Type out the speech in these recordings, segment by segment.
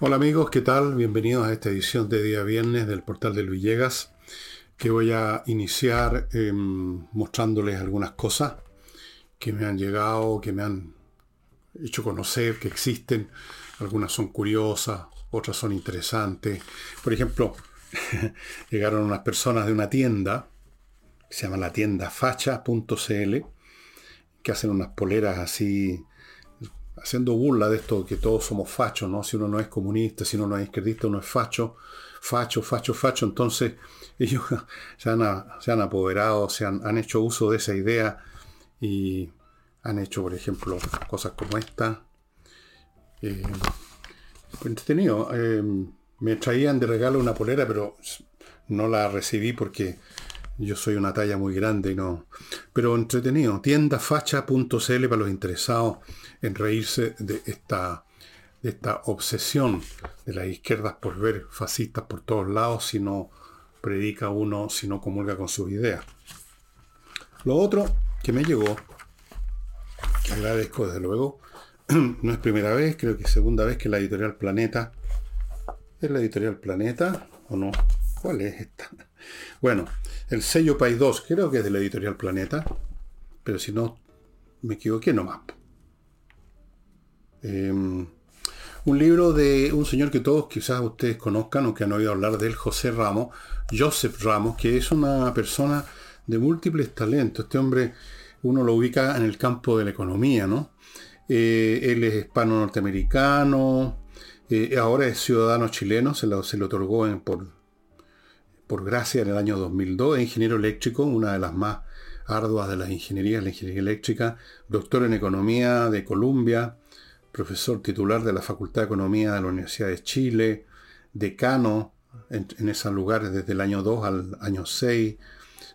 Hola amigos, ¿qué tal? Bienvenidos a esta edición de día viernes del portal de Villegas, que voy a iniciar em, mostrándoles algunas cosas que me han llegado, que me han hecho conocer, que existen. Algunas son curiosas, otras son interesantes. Por ejemplo, llegaron unas personas de una tienda, que se llama la tienda facha.cl, que hacen unas poleras así haciendo burla de esto que todos somos fachos, ¿no? Si uno no es comunista, si uno no es izquierdista, uno es facho, facho, facho, facho. Entonces ellos se han, apoderado, se han, hecho uso de esa idea y han hecho, por ejemplo, cosas como esta. Eh, entretenido. Eh, me traían de regalo una polera, pero no la recibí porque yo soy una talla muy grande y no. Pero entretenido. Tiendafacha.cl para los interesados en reírse de esta, esta obsesión de las izquierdas por ver fascistas por todos lados si no predica uno, si no comulga con sus ideas. Lo otro que me llegó, que agradezco desde luego, no es primera vez, creo que segunda vez que la editorial Planeta. ¿Es la editorial Planeta o no? ¿Cuál es esta? Bueno, el sello País 2, creo que es de la editorial Planeta, pero si no me equivoqué nomás. Em, un libro de un señor que todos quizás ustedes conozcan o que han oído hablar de él, José Ramos, Joseph Ramos, que es una persona de múltiples talentos. Este hombre uno lo ubica en el campo de la economía, ¿no? Eh, él es hispano-norteamericano, eh, ahora es ciudadano chileno, se lo, se lo otorgó por, por gracia en el año 2002, es ingeniero eléctrico, una de las más arduas de las ingenierías, la ingeniería eléctrica, doctor en economía de Columbia, profesor titular de la Facultad de Economía de la Universidad de Chile, decano en, esos lugares desde el año 2 al año 6,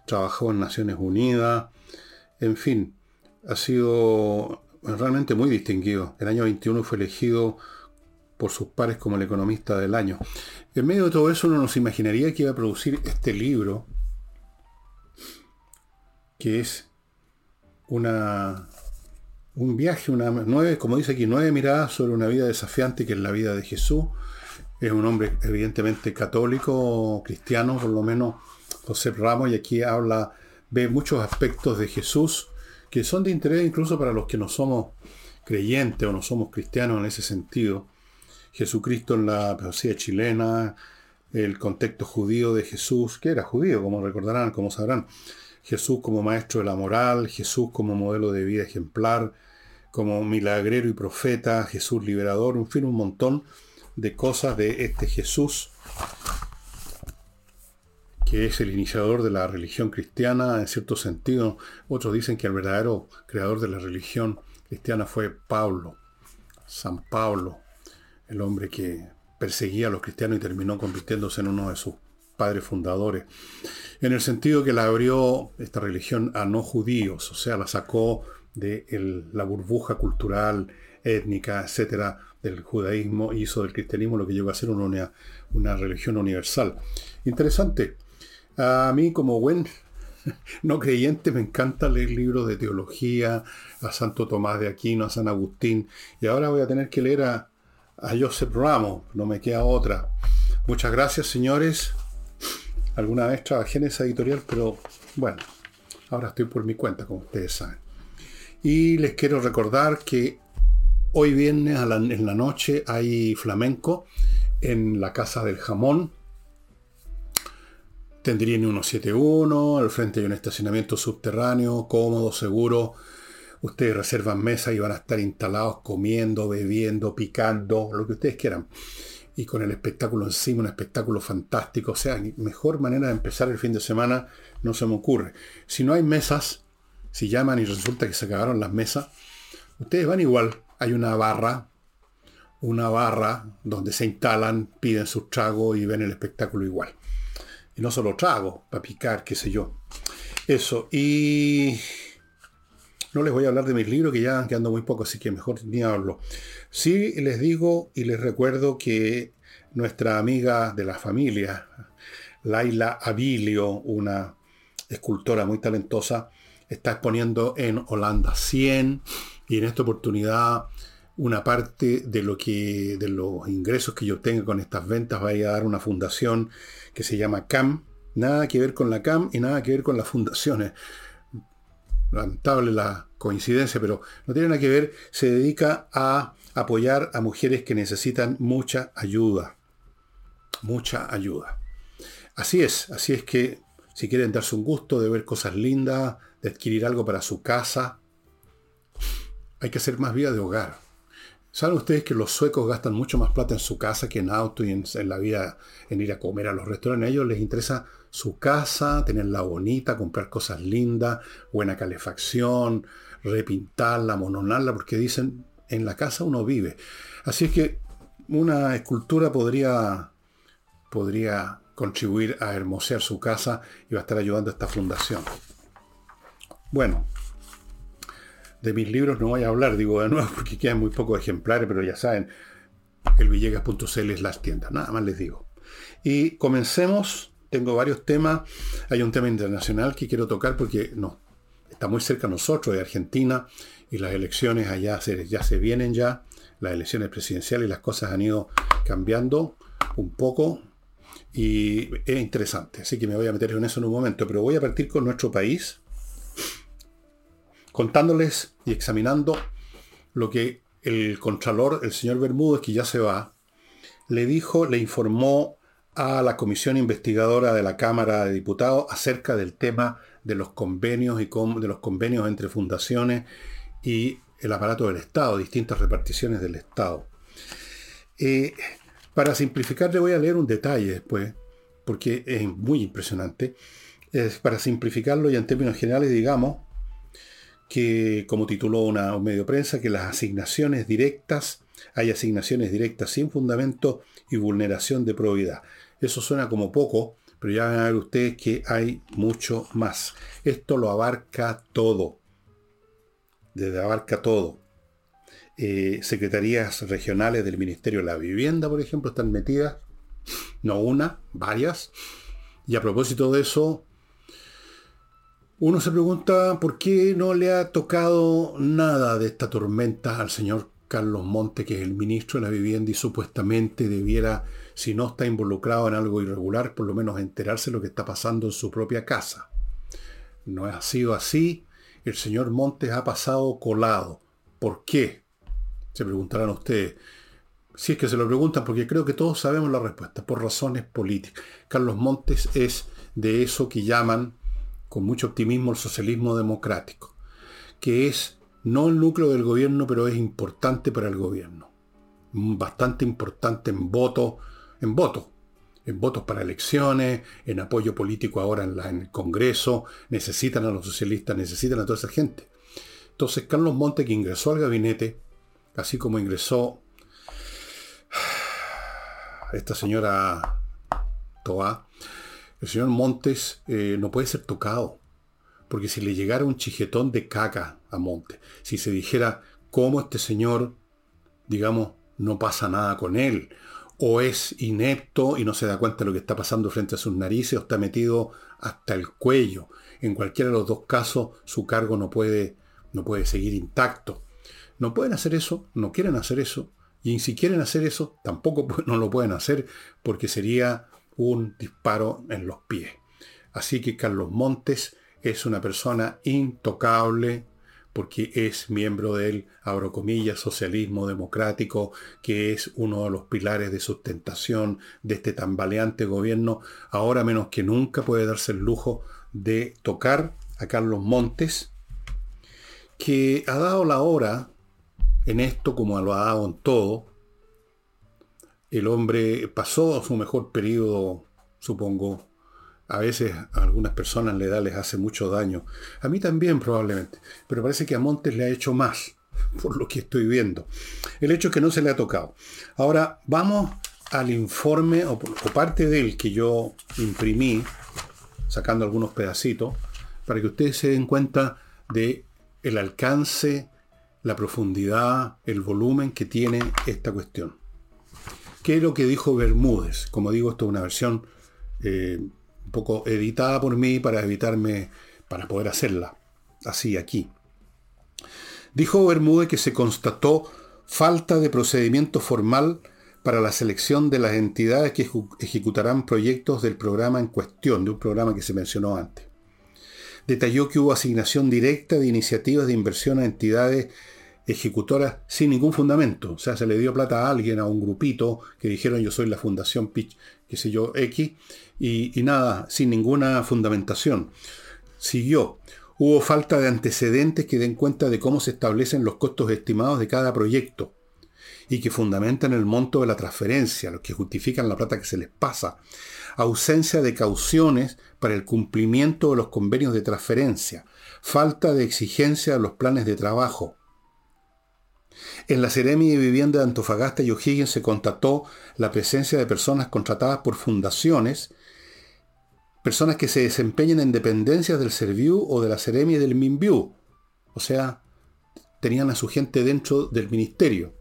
trabajó en Naciones Unidas, en fin, ha sido realmente muy distinguido. El año 21 fue elegido por sus pares como el economista del año. En medio de todo eso uno nos imaginaría que iba a producir este libro, que es una, un viaje, una nueve, como dice aquí, nueve miradas sobre una vida desafiante que es la vida de Jesús. Es un hombre evidentemente católico, cristiano, por lo menos José Ramos, y aquí habla, ve muchos aspectos de Jesús que son de interés incluso para los que no somos creyentes o no somos cristianos en ese sentido. Jesucristo en la poesía chilena, el contexto judío de Jesús, que era judío, como recordarán, como sabrán. Jesús como maestro de la moral, Jesús como modelo de vida ejemplar, como milagrero y profeta, Jesús liberador, en fin, un montón de cosas de este Jesús, que es el iniciador de la religión cristiana en cierto sentido. Otros dicen que el verdadero creador de la religión cristiana fue Pablo, San Pablo, el hombre que perseguía a los cristianos y terminó convirtiéndose en uno de sus padres fundadores, en el sentido que la abrió esta religión a no judíos, o sea, la sacó de la burbuja cultural, étnica, etcétera, del judaísmo hizo del cristianismo lo que llegó a ser una, una religión universal. Interesante. A mí, como buen no creyente, me encanta leer libros de teología, a Santo Tomás de Aquino, a San Agustín, y ahora voy a tener que leer a, a Joseph Ramos, no me queda otra. Muchas gracias, señores. Alguna vez trabajé en esa editorial, pero bueno, ahora estoy por mi cuenta, como ustedes saben. Y les quiero recordar que hoy viernes en la noche hay flamenco en la Casa del Jamón. Tendrían 171, al frente hay un estacionamiento subterráneo, cómodo, seguro Ustedes reservan mesa y van a estar instalados comiendo, bebiendo, picando, lo que ustedes quieran. Y con el espectáculo encima, un espectáculo fantástico. O sea, mejor manera de empezar el fin de semana no se me ocurre. Si no hay mesas, si llaman y resulta que se acabaron las mesas, ustedes van igual. Hay una barra, una barra donde se instalan, piden sus tragos y ven el espectáculo igual. Y no solo tragos, para picar, qué sé yo. Eso. Y no les voy a hablar de mis libros, que ya han quedando muy poco, así que mejor ni hablo. Sí les digo y les recuerdo que nuestra amiga de la familia, Laila Abilio, una escultora muy talentosa, está exponiendo en Holanda 100 y en esta oportunidad una parte de lo que de los ingresos que yo obtenga con estas ventas vaya a dar una fundación que se llama CAM. Nada que ver con la CAM y nada que ver con las fundaciones. Lamentable la coincidencia, pero no tiene nada que ver. Se dedica a apoyar a mujeres que necesitan mucha ayuda. Mucha ayuda. Así es, así es que si quieren darse un gusto de ver cosas lindas, de adquirir algo para su casa, hay que hacer más vida de hogar. ¿Saben ustedes que los suecos gastan mucho más plata en su casa que en auto y en, la vida, en ir a comer a los restaurantes? A ellos les interesa su casa, tenerla bonita, comprar cosas lindas, buena calefacción, repintarla, mononarla, porque dicen, en la casa uno vive. Así es que una escultura podría, podría contribuir a hermosear su casa y va a estar ayudando a esta fundación. Bueno, de mis libros no voy a hablar, digo de nuevo, porque quedan muy pocos ejemplares, pero ya saben, el Villegas.cl es las tiendas, nada más les digo. Y comencemos, tengo varios temas, hay un tema internacional que quiero tocar porque no, está muy cerca a nosotros, de Argentina, y las elecciones allá ya se vienen ya, las elecciones presidenciales y las cosas han ido cambiando un poco, y es interesante, así que me voy a meter en eso en un momento, pero voy a partir con nuestro país, contándoles y examinando lo que el contralor, el señor Bermúdez, que ya se va, le dijo, le informó a la comisión investigadora de la Cámara de Diputados acerca del tema de los convenios y de los convenios entre fundaciones y el aparato del Estado, distintas reparticiones del Estado. Eh, para simplificar, le voy a leer un detalle después, porque es muy impresionante. para simplificarlo y en términos generales, digamos que, como tituló una, un medio prensa, que las asignaciones directas, hay asignaciones directas sin fundamento y vulneración de probidad. Eso suena como poco, pero ya van a ver ustedes que hay mucho más. Esto lo abarca todo. Desde abarca todo. Eh, secretarías regionales del Ministerio de la Vivienda, por ejemplo, están metidas, no una, varias. Y a propósito de eso, uno se pregunta por qué no le ha tocado nada de esta tormenta al señor Carlos Monte, que es el ministro de la Vivienda y supuestamente debiera, si no está involucrado en algo irregular, por lo menos enterarse de lo que está pasando en su propia casa. No ha sido así. El señor Montes ha pasado colado. ¿Por qué? Se preguntarán ustedes. Si es que se lo preguntan, porque creo que todos sabemos la respuesta, por razones políticas. Carlos Montes es de eso que llaman, con mucho optimismo, el socialismo democrático, que es no el núcleo del gobierno, pero es importante para el gobierno. Bastante importante en votos, en votos, en votos para elecciones, en apoyo político ahora en, el Congreso, necesitan a los socialistas, necesitan a toda esa gente. Entonces, Carlos Montes, que ingresó al gabinete, así como ingresó esta señora Toa, el señor Montes eh, no puede ser tocado. Porque si le llegara un chijetón de caca a Montes, si se dijera cómo este señor, digamos, no pasa nada con él, o es inepto y no se da cuenta de lo que está pasando frente a sus narices, o está metido hasta el cuello. En cualquiera de los dos casos, su cargo no puede, no puede seguir intacto. No pueden hacer eso, no quieren hacer eso, y si quieren hacer eso, tampoco no lo pueden hacer porque sería un disparo en los pies. Así que Carlos Montes es una persona intocable porque es miembro del, abro comillas, socialismo democrático, que es uno de los pilares de sustentación de este tambaleante gobierno. Ahora menos que nunca puede darse el lujo de tocar a Carlos Montes, que ha dado la hora en esto como lo ha dado en todo. El hombre pasó su mejor periodo, supongo. A veces a algunas personas la edad les hace mucho daño. A mí también probablemente. Pero parece que a Montes le ha hecho más, por lo que estoy viendo. El hecho es que no se le ha tocado. Ahora vamos al informe o, parte del que yo imprimí, sacando algunos pedacitos, para que ustedes se den cuenta de el alcance la profundidad, el volumen que tiene esta cuestión. ¿Qué es lo que dijo Bermúdez? Como digo, esto es una versión eh, poco editada por mí para evitarme, para poder hacerla así aquí. Dijo Bermúdez que se constató falta de procedimiento formal para la selección de las entidades que ejecutarán proyectos del programa en cuestión, de un programa que se mencionó antes. Detalló que hubo asignación directa de iniciativas de inversión a entidades ejecutoras sin ningún fundamento. O sea, se le dio plata a alguien, a un grupito, que dijeron yo soy la fundación Pitch, qué sé yo, X, y, y nada, sin ninguna fundamentación. Siguió. Hubo falta de antecedentes que den cuenta de cómo se establecen los costos estimados de cada proyecto y que fundamentan el monto de la transferencia, los que justifican la plata que se les pasa. Ausencia de cauciones para el cumplimiento de los convenios de transferencia. Falta de exigencia de los planes de trabajo. En la Seremi de Vivienda de Antofagasta y O'Higgins se constató la presencia de personas contratadas por fundaciones, personas que se desempeñan en dependencias del Serviu o de la Seremi del Minviu. O sea, tenían a su gente dentro del ministerio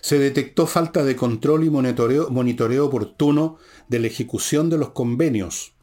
se detectó falta de control y monitoreo oportuno de la ejecución de los convenios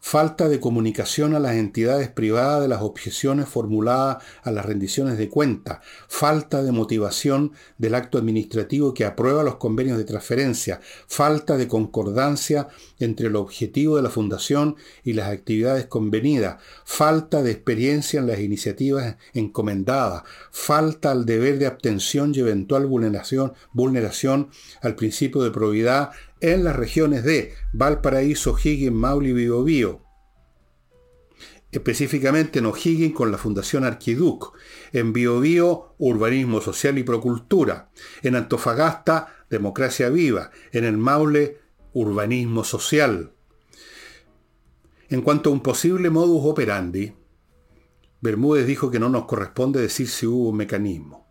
falta de comunicación a las entidades privadas de las objeciones formuladas a las rendiciones de cuenta, falta de motivación del acto administrativo que aprueba los convenios de transferencia, falta de concordancia entre el objetivo de la fundación y las actividades convenidas, falta de experiencia en las iniciativas encomendadas, falta al deber de abstención y eventual vulneración, vulneración al principio de probidad en las regiones de Valparaíso, Higgins, Maule y Biobío. Específicamente en O'Higgins con la Fundación Arquiduc, en Biobío, Urbanismo Social y Procultura, en Antofagasta, Democracia Viva, en el Maule, Urbanismo Social. En cuanto a un posible modus operandi, Bermúdez dijo que no nos corresponde decir si hubo un mecanismo.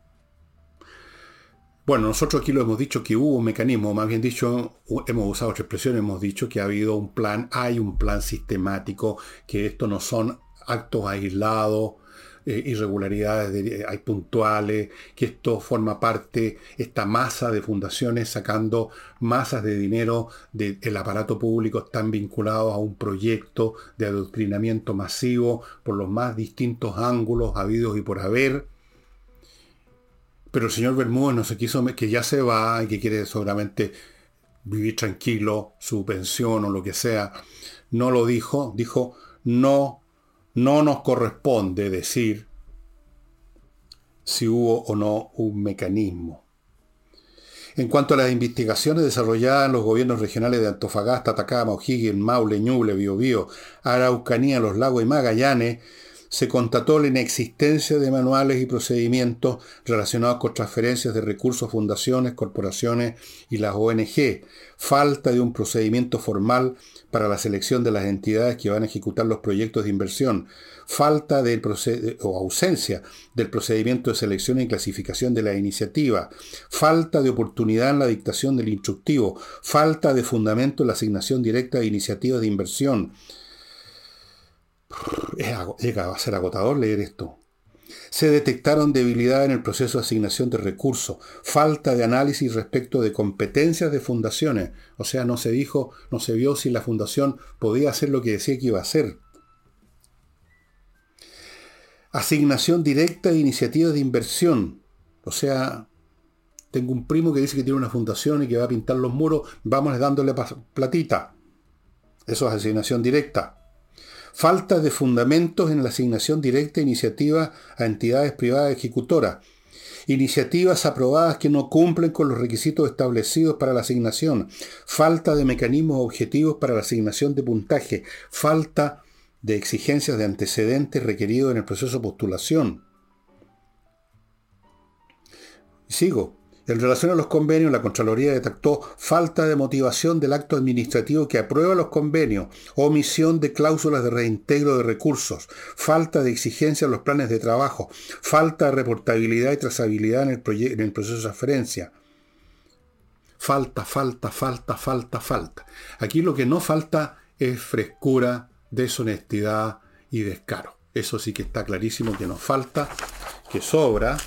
Bueno, nosotros aquí lo hemos dicho que hubo un mecanismo, más bien dicho, hemos usado otra expresión, hemos dicho que ha habido un plan, hay un plan sistemático, que esto no son actos aislados, eh, irregularidades hay puntuales, que esto forma parte, esta masa de fundaciones sacando masas de dinero del aparato público están vinculados a un proyecto de adoctrinamiento masivo por los más distintos ángulos habidos y por haber pero el señor Bermúdez no se quiso, que ya se va y que quiere seguramente vivir tranquilo, su pensión o lo que sea, no lo dijo, dijo, no, no nos corresponde decir si hubo o no un mecanismo. En cuanto a las investigaciones desarrolladas en los gobiernos regionales de Antofagasta, Atacama, O'Higgins, Maule, Ñuble, Biobío, Araucanía, Los Lagos y Magallanes, se constató la inexistencia de manuales y procedimientos relacionados con transferencias de recursos a fundaciones, corporaciones y las ONG, falta de un procedimiento formal para la selección de las entidades que van a ejecutar los proyectos de inversión, falta de o ausencia del procedimiento de selección y clasificación de la iniciativa, falta de oportunidad en la dictación del instructivo, falta de fundamento en la asignación directa de iniciativas de inversión, llega a ser agotador leer esto. Se detectaron debilidades en el proceso de asignación de recursos, falta de análisis respecto de competencias de fundaciones. O sea, no se dijo, no se vio si la fundación podía hacer lo que decía que iba a hacer. Asignación directa de iniciativas de inversión. O sea, tengo un primo que dice que tiene una fundación y que va a pintar los muros, vamos dándole platita. Eso es asignación directa falta de fundamentos en la asignación directa de iniciativas a entidades privadas ejecutoras, iniciativas aprobadas que no cumplen con los requisitos establecidos para la asignación, falta de mecanismos objetivos para la asignación de puntaje, falta de exigencias de antecedentes requeridos en el proceso de postulación. Sigo. En relación a los convenios, la Contraloría detectó falta de motivación del acto administrativo que aprueba los convenios, omisión de cláusulas de reintegro de recursos, falta de exigencia en los planes de trabajo, falta de reportabilidad y trazabilidad en el, en el proceso de transferencia. Falta, falta, falta, falta, falta. Aquí lo que no falta es frescura, deshonestidad y descaro. Eso sí que está clarísimo que nos falta, que sobra,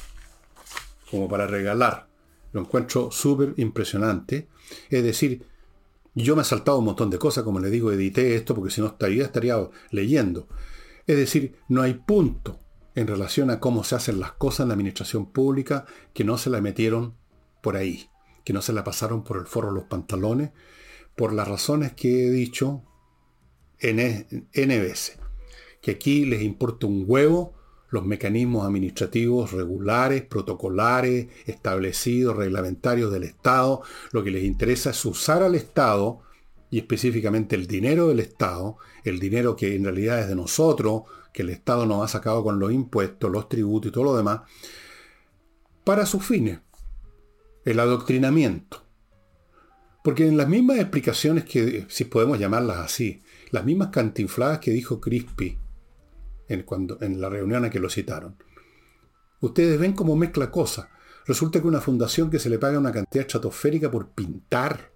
como para regalar. Lo encuentro súper impresionante. Es decir, yo me he saltado un montón de cosas, como le digo, edité esto porque si no estaría, estaría leyendo. Es decir, no hay punto, en relación a cómo se hacen las cosas en la administración pública que no se la metieron por ahí, que no se la pasaron por el forro de los pantalones, por las razones que he dicho N, N veces. Que aquí les importa un huevo los mecanismos administrativos regulares, protocolares, establecidos, reglamentarios del Estado. Lo que les interesa es usar al Estado y específicamente el dinero del Estado, el dinero que en realidad es de nosotros, que el Estado nos ha sacado con los impuestos, los tributos y todo lo demás, para sus fines. El adoctrinamiento. Porque en las mismas explicaciones que, si podemos llamarlas así, las mismas cantinfladas que dijo Crispy en, la reunión a que lo citaron, ustedes ven cómo mezcla cosas. Resulta que una fundación que se le paga una cantidad estratosférica por pintar.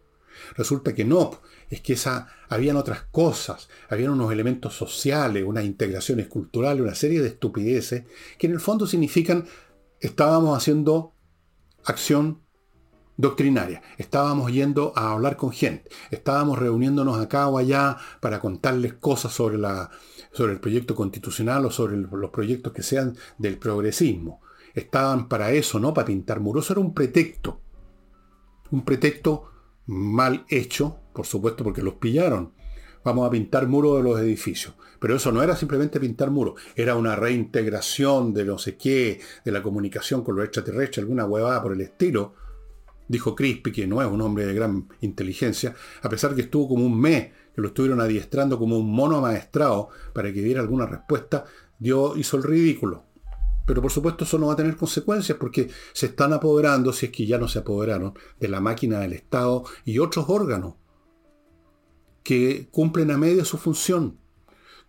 Resulta que no, es que esa, habían otras cosas, habían unos elementos sociales, unas integraciones culturales, una serie de estupideces, que en el fondo significan estábamos haciendo acción doctrinaria. Estábamos yendo a hablar con gente. Estábamos reuniéndonos acá o allá para contarles cosas sobre, la, sobre el proyecto constitucional o sobre los proyectos que sean del progresismo. Estaban para eso, no para pintar muros. era un pretexto. Un pretexto mal hecho, por supuesto, porque los pillaron. Vamos a pintar muros de los edificios. Pero eso no era simplemente pintar muros, era una reintegración de no sé qué, de la comunicación con los extraterrestres, alguna huevada por el estilo, dijo Crispy, que no es un hombre de gran inteligencia, a pesar que estuvo como un mes, que lo estuvieron adiestrando como un mono maestrado para que diera alguna respuesta, dio, hizo el ridículo. Pero por supuesto eso no va a tener consecuencias porque se están apoderando, si es que ya no se apoderaron, de la máquina del Estado y otros órganos que cumplen a media su función,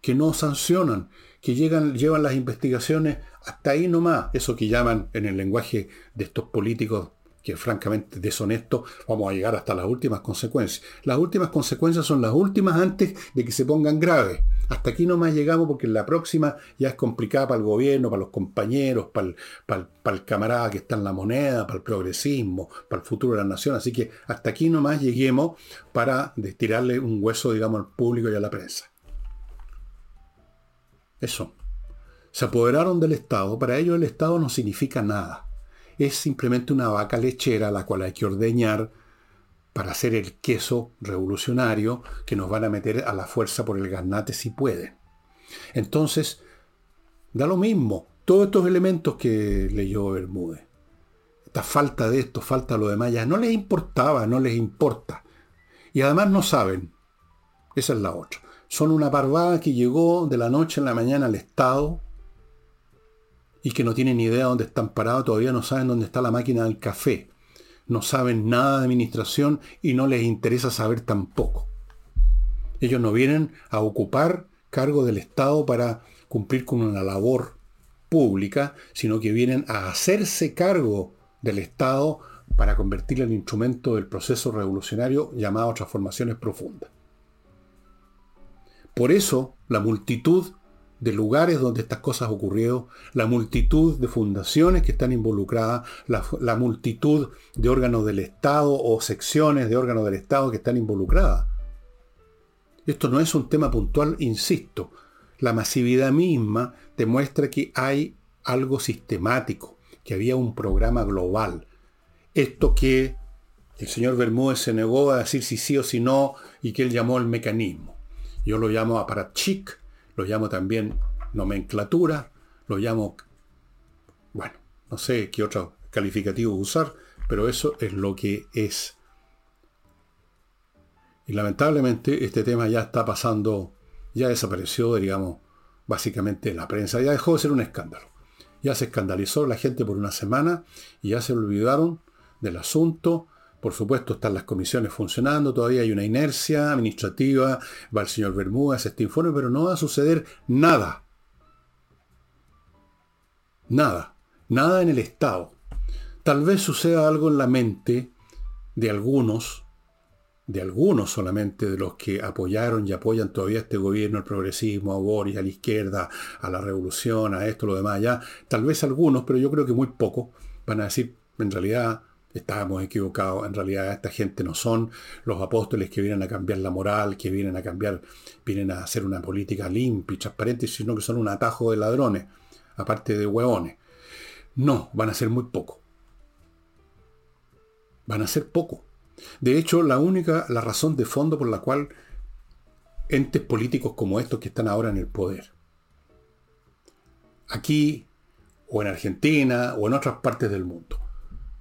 que no sancionan, que llegan, llevan las investigaciones hasta ahí nomás, eso que llaman en el lenguaje de estos políticos que francamente deshonesto, vamos a llegar hasta las últimas consecuencias. Las últimas consecuencias son las últimas antes de que se pongan graves. Hasta aquí no más llegamos porque la próxima ya es complicada para el gobierno, para los compañeros, para el, camarada que está en la moneda, para el progresismo, para el futuro de la nación. Así que hasta aquí no más lleguemos para tirarle un hueso, digamos, al público y a la prensa. Eso. Se apoderaron del Estado. Para ellos el Estado no significa nada es simplemente una vaca lechera a la cual hay que ordeñar para hacer el queso revolucionario que nos van a meter a la fuerza por el garnate si pueden. Entonces, da lo mismo. Todos estos elementos que leyó Bermúdez. Esta falta de esto, falta lo demás, ya no les importaba, no les importa. Y además no saben. Esa es la otra. Son una parvada que llegó de la noche a la mañana al Estado, y que no tienen ni idea dónde están parados, todavía no saben dónde está la máquina del café. No saben nada de administración y no les interesa saber tampoco. Ellos no vienen a ocupar cargo del Estado para cumplir con una labor pública, sino que vienen a hacerse cargo del Estado para convertirlo en instrumento del proceso revolucionario llamado transformaciones profundas. Por eso la multitud de lugares donde estas cosas ocurrieron, la multitud de fundaciones que están involucradas, la, multitud de órganos del Estado o secciones de órganos del Estado que están involucradas. Esto no es un tema puntual, insisto. La masividad misma demuestra que hay algo sistemático, que había un programa global. Esto que el señor Bermúdez se negó a decir si sí o si no y que él llamó el mecanismo. Yo lo llamo aparatchik, lo llamo también nomenclatura, lo llamo, bueno, no sé qué otro calificativo usar, pero eso es lo que es. Y lamentablemente este tema ya está pasando, ya desapareció, digamos, básicamente en la prensa, ya dejó de ser un escándalo. Ya se escandalizó la gente por una semana y ya se olvidaron del asunto por supuesto, están las comisiones funcionando, todavía hay una inercia administrativa, va el señor Bermúdez, este informe, pero no va a suceder nada. Nada. Nada en el Estado. Tal vez suceda algo en la mente de algunos, de algunos solamente de los que apoyaron y apoyan todavía este gobierno, el progresismo, a Boris, a la izquierda, a la revolución, a esto, lo demás, ya. Tal vez algunos, pero yo creo que muy pocos, van a decir, en realidad, estábamos equivocados. En realidad esta gente no son los apóstoles que vienen a cambiar la moral, que vienen a cambiar, vienen a hacer una política limpia y transparente, sino que son un atajo de ladrones. aparte de hueones. No, van a ser muy poco. Van a ser poco. De hecho, la única, la razón de fondo por la cual entes políticos como estos que están ahora en el poder, aquí o en Argentina o en otras partes del mundo,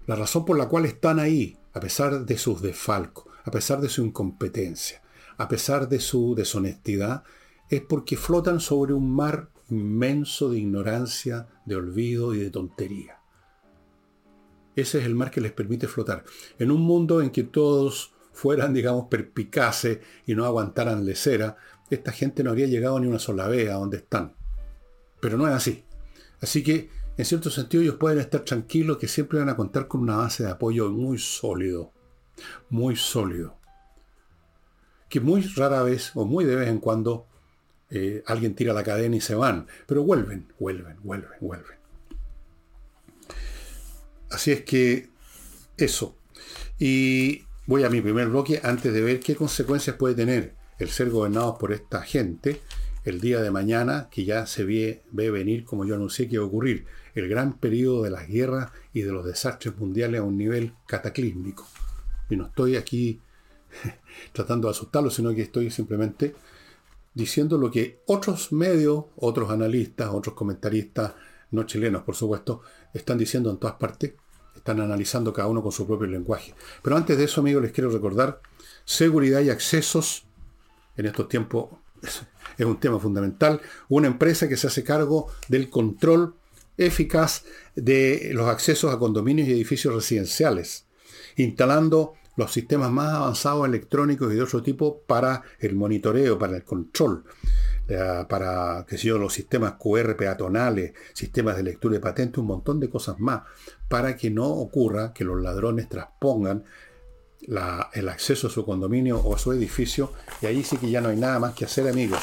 la razón por la cual están ahí, a pesar de sus desfalcos, a pesar de su incompetencia, a pesar de su deshonestidad, es porque flotan sobre un mar inmenso de ignorancia, de olvido y de tontería. Ese es el mar que les permite flotar. En un mundo en que todos fueran, digamos, perpicaces y no aguantaran lecera, esta gente no habría llegado ni una sola vez a donde están. Pero no es así. Así que, en cierto sentido, ellos pueden estar tranquilos que siempre van a contar con una base de apoyo muy sólido. Muy sólido. Que muy rara vez, o muy de vez en cuando, eh, alguien tira la cadena y se van. Pero vuelven, vuelven, vuelven, vuelven. Así es que eso. Y voy a mi primer bloque antes de ver qué consecuencias puede tener el ser gobernados por esta gente el día de mañana, que ya se ve, ve venir, como yo anuncié que iba a ocurrir, el gran periodo de las guerras y de los desastres mundiales a un nivel cataclísmico. Y no estoy aquí tratando de asustarlo, sino que estoy simplemente diciendo lo que otros medios, otros analistas, otros comentaristas, no chilenos por supuesto, están diciendo en todas partes, están analizando cada uno con su propio lenguaje. Pero antes de eso, amigos, les quiero recordar, seguridad y accesos, en estos tiempos es un tema fundamental, una empresa que se hace cargo del control eficaz de los accesos a condominios y edificios residenciales, instalando los sistemas más avanzados electrónicos y de otro tipo para el monitoreo, para el control, eh, para que yo, los sistemas QR peatonales, sistemas de lectura de patentes, un montón de cosas más, para que no ocurra que los ladrones traspongan el acceso a su condominio o a su edificio, y ahí sí que ya no hay nada más que hacer, amigos.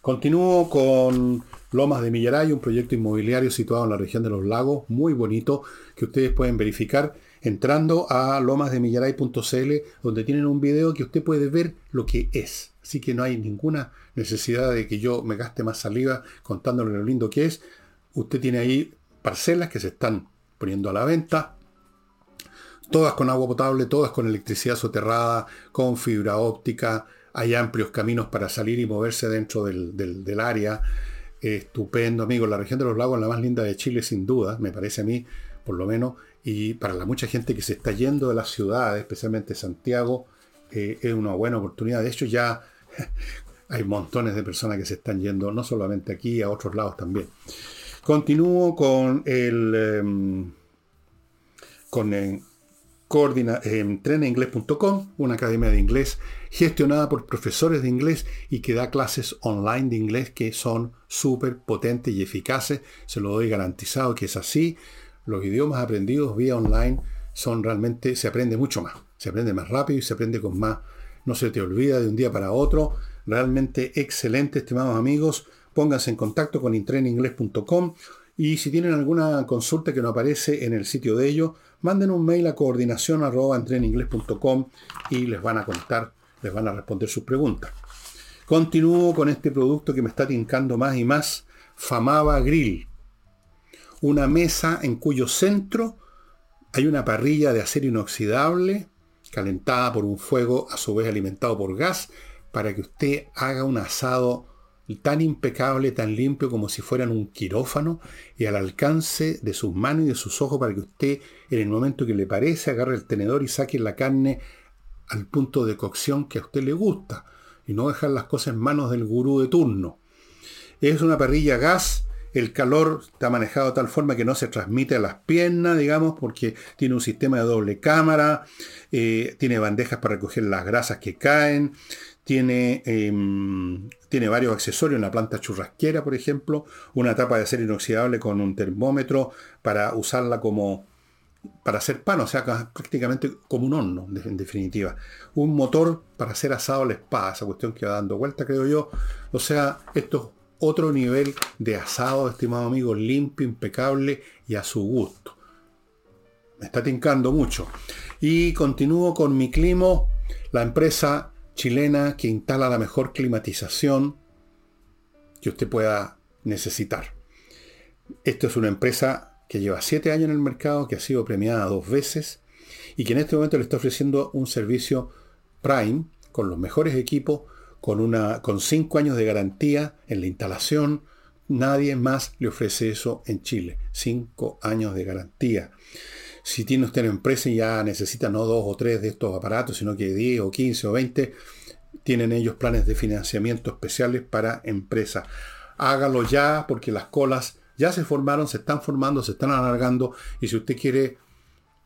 Continúo con Lomas de Millaray, un proyecto inmobiliario situado en la región de los lagos, muy bonito, que ustedes pueden verificar entrando a lomasdemillaray.cl, donde tienen un video que usted puede ver lo que es. Así que no hay ninguna necesidad de que yo me gaste más saliva contándole lo lindo que es. Usted tiene ahí parcelas que se están poniendo a la venta, todas con agua potable, todas con electricidad soterrada, con fibra óptica, hay amplios caminos para salir y moverse dentro del, área. Estupendo, amigo. La región de los lagos es la más linda de Chile, sin duda, me parece a mí, por lo menos. Y para la mucha gente que se está yendo de las ciudades, especialmente Santiago, eh, es una buena oportunidad. De hecho, ya hay montones de personas que se están yendo, no solamente aquí, a otros lados también. Continúo con el. Em, con el, coordina, en una academia de inglés gestionada por profesores de inglés y que da clases online de inglés que son súper potentes y eficaces. Se lo doy garantizado que es así. Los idiomas aprendidos vía online son realmente, se aprende mucho más. Se aprende más rápido y se aprende con más. No se te olvida de un día para otro. Realmente excelente, estimados amigos. Pónganse en contacto con intreningles.com y si tienen alguna consulta que no aparece en el sitio de ellos, manden un mail a coordinación y les van a contar, les van a responder sus preguntas. Continúo con este producto que me está tincando más y más, Famaba Grill. Una mesa en cuyo centro hay una parrilla de acero inoxidable, calentada por un fuego a su vez alimentado por gas, para que usted haga un asado tan impecable, tan limpio como si fueran un quirófano y al alcance de sus manos y de sus ojos para que usted en el momento que le parece agarre el tenedor y saque la carne al punto de cocción que a usted le gusta y no dejar las cosas en manos del gurú de turno. Es una parrilla gas, el calor está manejado de tal forma que no se transmite a las piernas, digamos, porque tiene un sistema de doble cámara, eh, tiene bandejas para recoger las grasas que caen, tiene, em, tiene varios accesorios, una planta churrasquera, por ejemplo, una tapa de acero inoxidable con un termómetro para usarla como para hacer pan, o sea, prácticamente como un horno, en definitiva. Un motor para hacer asado a la espada, esa cuestión que va dando vuelta, creo yo. O sea, esto es otro nivel de asado, estimado amigo, limpio, impecable y a su gusto. Me está tincando mucho. Y continúo con mi clima, la empresa chilena que instala la mejor climatización que usted pueda necesitar. Esta es una empresa que lleva siete años en el mercado, que ha sido premiada dos veces y que en este momento le está ofreciendo un servicio Prime con los mejores equipos, con, una, con cinco años de garantía en la instalación. Nadie más le ofrece eso en Chile. Cinco años de garantía. Si tiene usted una empresa y ya necesita no dos o tres de estos aparatos, sino que 10 o 15 o 20, tienen ellos planes de financiamiento especiales para empresas. Hágalo ya porque las colas ya se formaron, se están formando, se están alargando y si usted quiere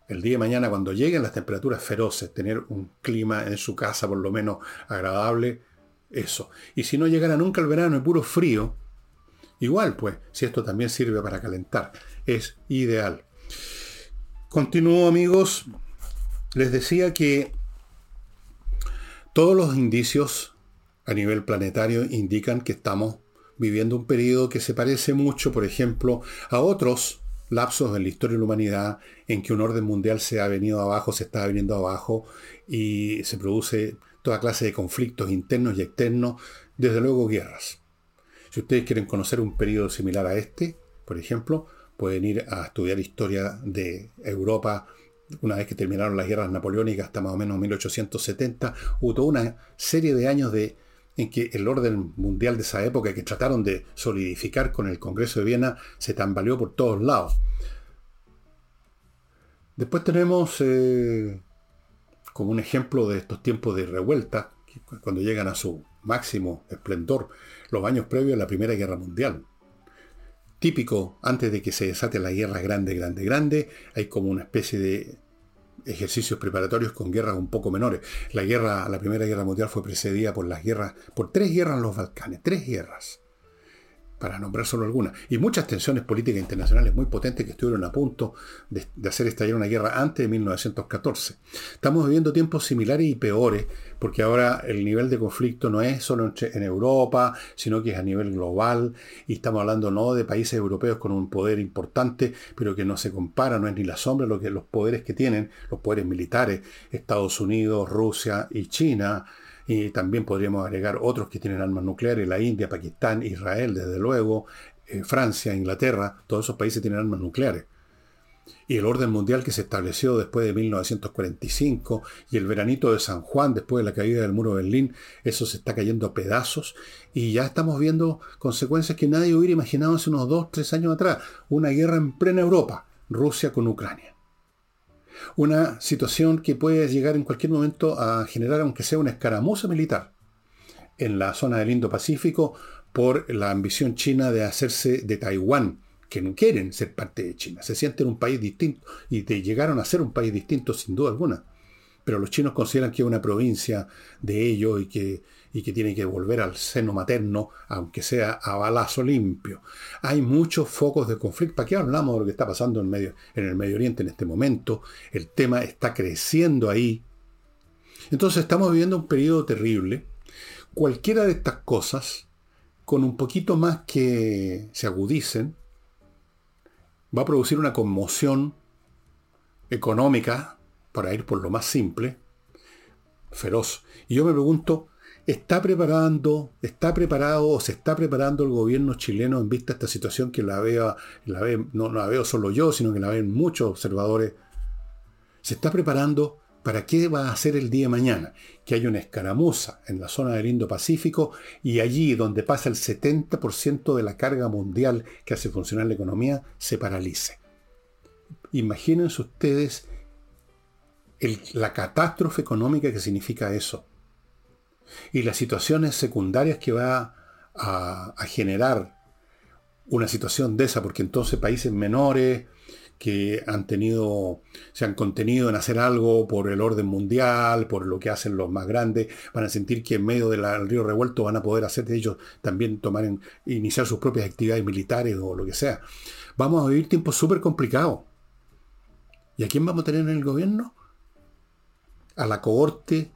el día de mañana cuando lleguen las temperaturas feroces, tener un clima en su casa por lo menos agradable, eso. Y si no llegara nunca el verano y puro frío, igual pues, si esto también sirve para calentar, es ideal. Continúo amigos, les decía que todos los indicios a nivel planetario indican que estamos viviendo un periodo que se parece mucho, por ejemplo, a otros lapsos en la historia de la humanidad en que un orden mundial se ha venido abajo, se está viniendo abajo y se produce toda clase de conflictos internos y externos, desde luego guerras. Si ustedes quieren conocer un periodo similar a este, por ejemplo, pueden ir a estudiar historia de Europa una vez que terminaron las guerras napoleónicas hasta más o menos 1870, hubo toda una serie de años de, en que el orden mundial de esa época que trataron de solidificar con el Congreso de Viena se tambaleó por todos lados. Después tenemos eh, como un ejemplo de estos tiempos de revuelta, cuando llegan a su máximo esplendor, los años previos a la Primera Guerra Mundial típico, antes de que se desate la guerra grande, grande, grande, hay como una especie de ejercicios preparatorios con guerras un poco menores. La guerra, la Primera Guerra Mundial fue precedida por las guerras, por tres guerras en los Balcanes, tres guerras para nombrar solo algunas, y muchas tensiones políticas internacionales muy potentes que estuvieron a punto de, hacer estallar una guerra antes de 1914. Estamos viviendo tiempos similares y peores, porque ahora el nivel de conflicto no es solo en Europa, sino que es a nivel global, y estamos hablando no de países europeos con un poder importante, pero que no se compara, no es ni la sombra lo que los poderes que tienen, los poderes militares, Estados Unidos, Rusia y China, y también podríamos agregar otros que tienen armas nucleares, la India, Pakistán, Israel, desde luego, eh, Francia, Inglaterra, todos esos países tienen armas nucleares. Y el orden mundial que se estableció después de 1945 y el veranito de San Juan después de la caída del muro de Berlín, eso se está cayendo a pedazos y ya estamos viendo consecuencias que nadie hubiera imaginado hace unos dos, tres años atrás. Una guerra en plena Europa, Rusia con Ucrania una situación que puede llegar en cualquier momento a generar, aunque sea una escaramuza militar, en la zona del Indo-Pacífico por la ambición china de hacerse de Taiwán, que no quieren ser parte de China, se sienten un país distinto y llegaron a ser un país distinto sin duda alguna. Pero los chinos consideran que es una provincia de ellos y que y que tiene que volver al seno materno, aunque sea a balazo limpio. Hay muchos focos de conflicto. ¿Para qué hablamos de lo que está pasando en, medio, en el Medio Oriente en este momento? El tema está creciendo ahí. Entonces estamos viviendo un periodo terrible. Cualquiera de estas cosas, con un poquito más que se agudicen, va a producir una conmoción económica, para ir por lo más simple, feroz. Y yo me pregunto, ¿Está preparando, está preparado o se está preparando el gobierno chileno en vista de esta situación que la veo, no, la veo solo yo, sino que la ven muchos observadores? ¿Se está preparando para qué va a hacer el día de mañana? Que haya una escaramuza en la zona del Indo-Pacífico y allí donde pasa el 70% de la carga mundial que hace funcionar la economía se paralice. Imagínense ustedes la catástrofe económica que significa eso y las situaciones secundarias que va a, generar una situación de esa, porque entonces países menores que han tenido, se han contenido en hacer algo por el orden mundial, por lo que hacen los más grandes, van a sentir que en medio del río revuelto van a poder hacer de ellos también tomar en, iniciar sus propias actividades militares o lo que sea. Vamos a vivir tiempos súper complicados. ¿Y a quién vamos a tener en el gobierno? A la cohorte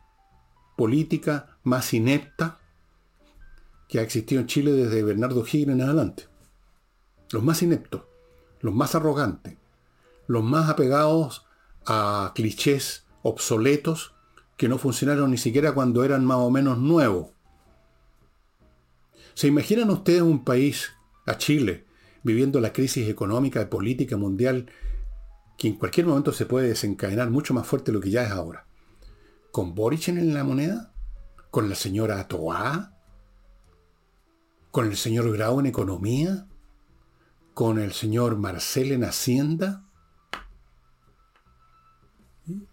política más inepta que ha existido en Chile desde Bernardo Higgins en adelante. Los más ineptos, los más arrogantes, los más apegados a clichés obsoletos que no funcionaron ni siquiera cuando eran más o menos nuevos. ¿Se imaginan ustedes un país, a Chile, viviendo la crisis económica y política mundial que en cualquier momento se puede desencadenar mucho más fuerte de lo que ya es ahora. ¿Con Boric en la moneda? ¿Con la señora Toá? ¿Con el señor Grau en economía? ¿Con el señor Marcel en Hacienda?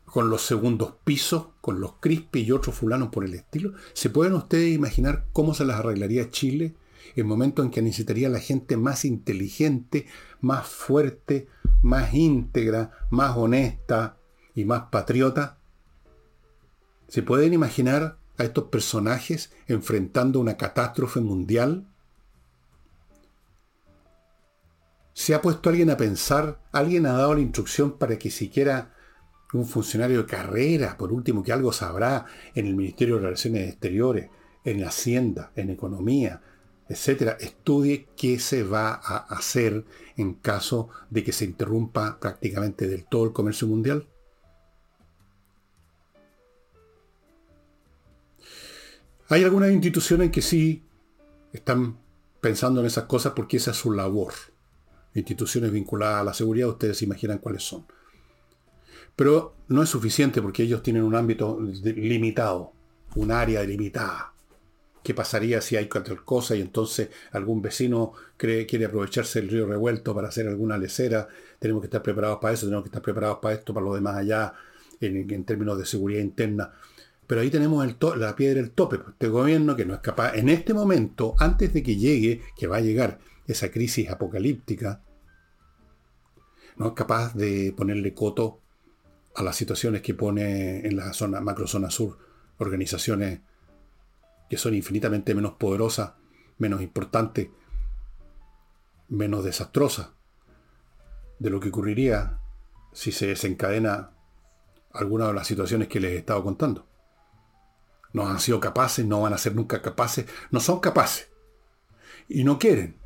con los segundos pisos, con los Crispi y otros fulanos por el estilo. ¿Se pueden ustedes imaginar cómo se las arreglaría Chile en el momento en que necesitaría la gente más inteligente, más fuerte, más íntegra, más honesta y más patriota? ¿Se pueden imaginar a estos personajes enfrentando una catástrofe mundial? ¿Se ha puesto alguien a pensar? ¿Alguien ha dado la instrucción para que siquiera un funcionario de carrera, por último, que algo sabrá en el Ministerio de Relaciones Exteriores, en Hacienda, en Economía, etcétera, estudie qué se va a hacer en caso de que se interrumpa prácticamente del todo el comercio mundial? Hay algunas instituciones que sí están pensando en esas cosas porque esa es su labor. Instituciones vinculadas a la seguridad, ustedes se imaginan cuáles son. Pero no es suficiente porque ellos tienen un ámbito limitado, un área limitada. ¿Qué pasaría si hay cualquier cosa y entonces algún vecino cree, quiere aprovecharse del río revuelto para hacer alguna lecera? Tenemos que estar preparados para eso, tenemos que estar preparados para esto, para lo demás allá, en, términos de seguridad interna. Pero ahí tenemos la piedra del tope. Pues, este gobierno que no es capaz, en este momento, antes de que llegue, que va a llegar esa crisis apocalíptica, no es capaz de ponerle coto a las situaciones que pone en la zona, macrozona sur, organizaciones que son infinitamente menos poderosas, menos importantes, menos desastrosas de lo que ocurriría si se desencadena alguna de las situaciones que les he estado contando. No han sido capaces, no van a ser nunca capaces, no son capaces. Y no quieren.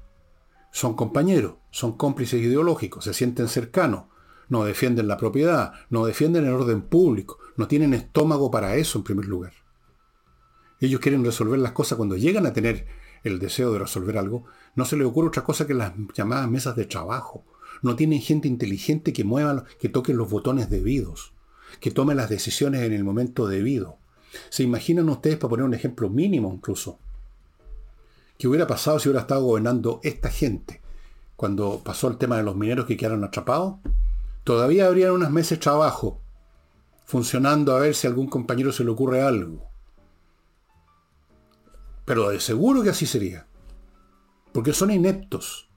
Son compañeros, son cómplices ideológicos, se sienten cercanos, no defienden la propiedad, no defienden el orden público, no tienen estómago para eso en primer lugar. Ellos quieren resolver las cosas cuando llegan a tener el deseo de resolver algo, no se les ocurre otra cosa que las llamadas mesas de trabajo. No tienen gente inteligente que mueva, que toque los botones debidos, que tome las decisiones en el momento debido. ¿Se imaginan ustedes, para poner un ejemplo mínimo incluso, qué hubiera pasado si hubiera estado gobernando esta gente cuando pasó el tema de los mineros que quedaron atrapados? Todavía habrían unas meses de trabajo, funcionando a ver si a algún compañero se le ocurre algo. Pero de seguro que así sería. Porque son ineptos.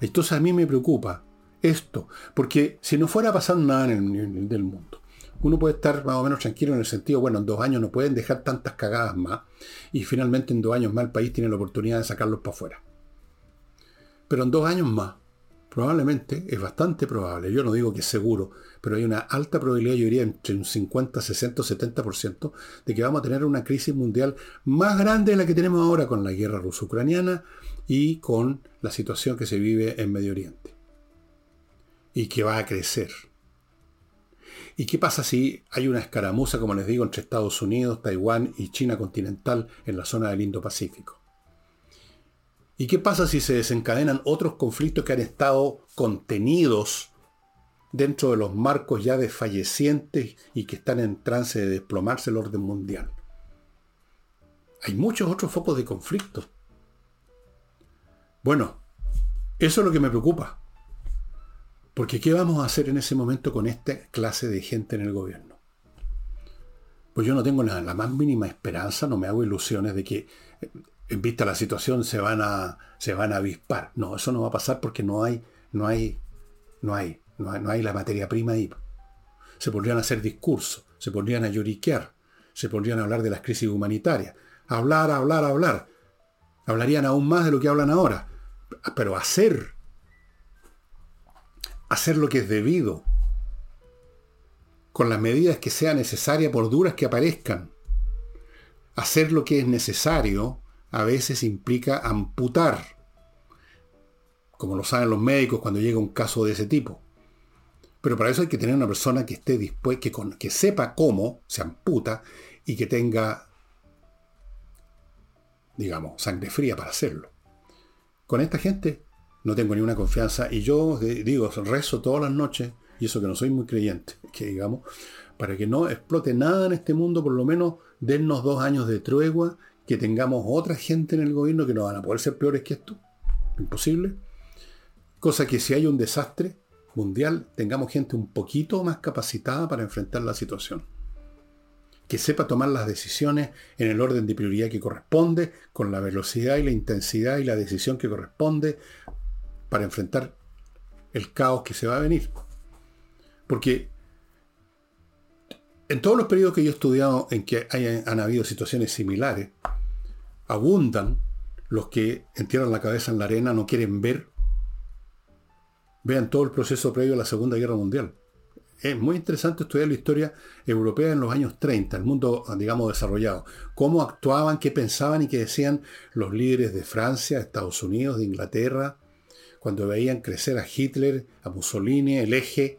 Entonces a mí me preocupa esto. Porque si no fuera a pasar nada en el, mundo, uno puede estar más o menos tranquilo en el sentido, bueno, en dos años no pueden dejar tantas cagadas más. Y finalmente en dos años más el país tiene la oportunidad de sacarlos para afuera. Pero en dos años más, Probablemente, es bastante probable, yo no digo que es seguro, pero hay una alta probabilidad, yo diría entre un 50, 60 70%, de que vamos a tener una crisis mundial más grande de la que tenemos ahora con la guerra ruso-ucraniana y con la situación que se vive en Medio Oriente. Y que va a crecer. ¿Y qué pasa si hay una escaramuza, como les digo, entre Estados Unidos, Taiwán y China continental en la zona del Indo-Pacífico? ¿Y qué pasa si se desencadenan otros conflictos que han estado contenidos dentro de los marcos ya desfallecientes y que están en trance de desplomarse el orden mundial? Hay muchos otros focos de conflicto. Bueno, eso es lo que me preocupa. Porque ¿qué vamos a hacer en ese momento con esta clase de gente en el gobierno? Pues yo no tengo la, más mínima esperanza, no me hago ilusiones de que en vista la situación se van a se van a avispar. No, eso no va a pasar porque no hay no hay no hay no hay, la materia prima ahí. Se podrían hacer discursos, se podrían a lloriquear, se podrían hablar de las crisis humanitarias, hablar, hablar, hablar. Hablarían aún más de lo que hablan ahora, pero hacer hacer lo que es debido con las medidas que sea necesaria por duras que aparezcan. Hacer lo que es necesario a veces implica amputar, como lo saben los médicos cuando llega un caso de ese tipo. Pero para eso hay que tener una persona que esté dispuesta, que, que sepa cómo se amputa y que tenga, digamos, sangre fría para hacerlo. Con esta gente no tengo ninguna confianza. Y yo digo, rezo todas las noches, y eso que no soy muy creyente, que digamos, para que no explote nada en este mundo, por lo menos dennos dos años de tregua, que tengamos otra gente en el gobierno que no van a poder ser peores que esto. Imposible. Cosa que si hay un desastre mundial, tengamos gente un poquito más capacitada para enfrentar la situación. Que sepa tomar las decisiones en el orden de prioridad que corresponde, con la velocidad y la intensidad y la decisión que corresponde para enfrentar el caos que se va a venir. Porque en todos los periodos que yo he estudiado en que han habido situaciones similares, abundan los que entierran la cabeza en la arena, no quieren ver. Vean todo el proceso previo a la Segunda Guerra Mundial. Es muy interesante estudiar la historia europea en los años 30, el mundo, digamos, desarrollado. Cómo actuaban, qué pensaban y qué decían los líderes de Francia, Estados Unidos, de Inglaterra, cuando veían crecer a Hitler, a Mussolini, el eje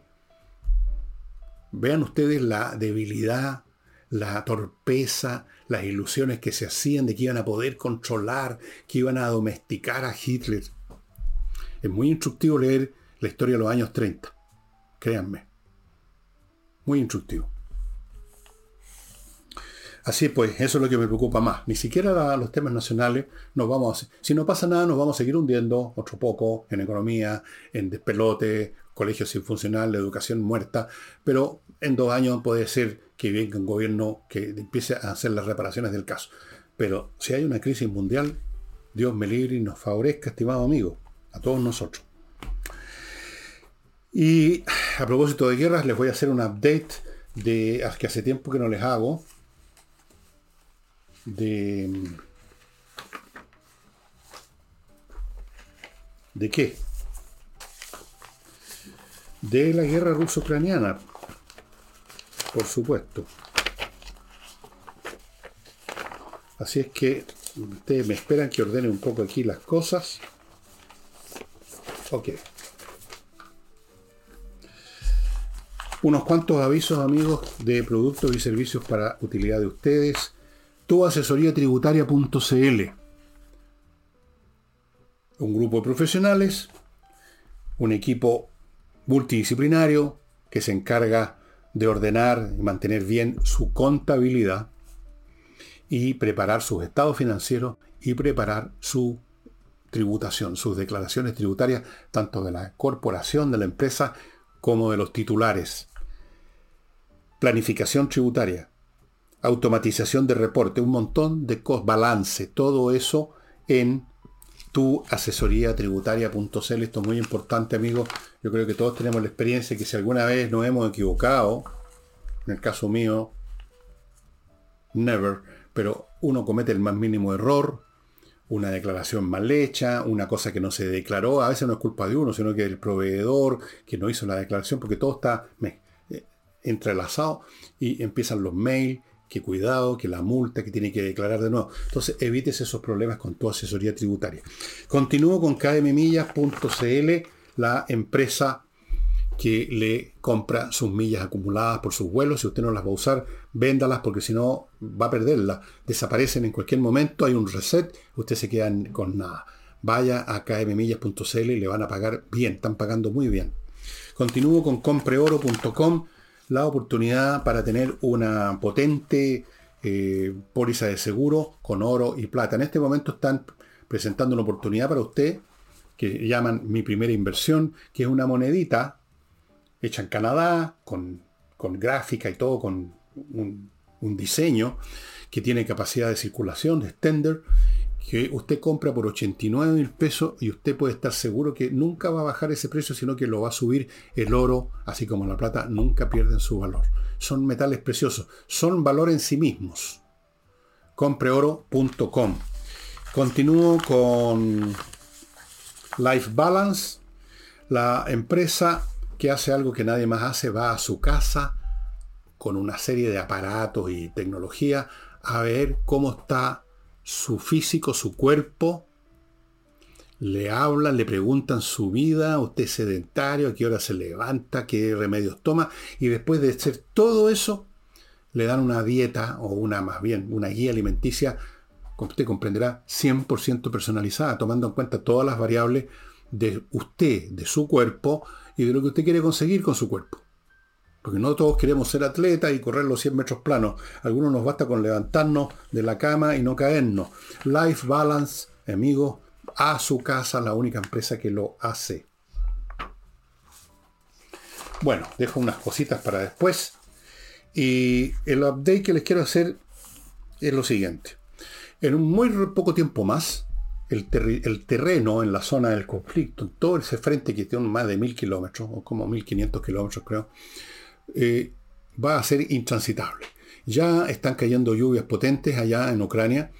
Vean ustedes la debilidad, la torpeza, las ilusiones que se hacían de que iban a poder controlar, que iban a domesticar a Hitler. Es muy instructivo leer la historia de los años 30. Créanme. Muy instructivo. Así pues, eso es lo que me preocupa más. Ni siquiera los temas nacionales nos vamos. Si no pasa nada, nos vamos a seguir hundiendo otro poco en economía, en despelote, colegios sin funcionar, la educación muerta, pero en dos años puede ser que venga un gobierno que empiece a hacer las reparaciones del caso. Pero si hay una crisis mundial, Dios me libre y nos favorezca, estimado amigo, a todos nosotros. Y a propósito de guerras, les voy a hacer un update de que hace tiempo que no les hago. De. ¿De qué? de la guerra ruso-ucraniana, por supuesto. Así es que ustedes me esperan que ordene un poco aquí las cosas. Ok. Unos cuantos avisos, amigos, de productos y servicios para utilidad de ustedes. Tu asesoría tributaria.cl. Un grupo de profesionales, un equipo multidisciplinario que se encarga de ordenar y mantener bien su contabilidad y preparar sus estados financieros y preparar su tributación, sus declaraciones tributarias, tanto de la corporación, de la empresa, como de los titulares. Planificación tributaria, automatización de reporte, un montón de cosas, balance, todo eso en tu asesoría tributaria.cl. Esto es muy importante, amigos. Yo creo que todos tenemos la experiencia que si alguna vez nos hemos equivocado, en el caso mío, never, pero uno comete el más mínimo error, una declaración mal hecha, una cosa que no se declaró, a veces no es culpa de uno, sino que del proveedor que no hizo la declaración, porque todo está eh, entrelazado y empiezan los mails que cuidado, que la multa, que tiene que declarar de nuevo. Entonces evites esos problemas con tu asesoría tributaria. Continúo con kmmillas.cl, la empresa que le compra sus millas acumuladas por sus vuelos. Si usted no las va a usar, véndalas porque si no va a perderlas. Desaparecen en cualquier momento, hay un reset, usted se queda con nada. Vaya a kmmillas.cl y le van a pagar bien, están pagando muy bien. Continúo con compreoro.com la oportunidad para tener una potente eh, póliza de seguro con oro y plata. En este momento están presentando una oportunidad para usted que llaman mi primera inversión, que es una monedita hecha en Canadá, con, gráfica y todo, con un, un diseño que tiene capacidad de circulación, de extender, que usted compra por 89 mil pesos y usted puede estar seguro que nunca va a bajar ese precio, sino que lo va a subir el oro, así como la plata, nunca pierden su valor. Son metales preciosos, son valor en sí mismos. Compreoro.com. Continúo con Life Balance, la empresa que hace algo que nadie más hace, va a su casa con una serie de aparatos y tecnología a ver cómo está su físico, su cuerpo, le hablan, le preguntan su vida, usted es sedentario, a qué hora se levanta, qué remedios toma, y después de hacer todo eso, le dan una dieta o una más bien, una guía alimenticia, como usted comprenderá, 100% personalizada, tomando en cuenta todas las variables de usted, de su cuerpo y de lo que usted quiere conseguir con su cuerpo. Porque no todos queremos ser atletas y correr los 100 metros planos. Algunos nos basta con levantarnos de la cama y no caernos. Life Balance, amigos, a su casa, la única empresa que lo hace. Bueno, dejo unas cositas para después. Y el update que les quiero hacer es lo siguiente. En un muy poco tiempo más, el, terreno en la zona del conflicto, en todo ese frente que tiene más de mil kilómetros, o como 1500 kilómetros creo, eh, va a ser intransitable. Ya están cayendo lluvias potentes allá en Ucrania,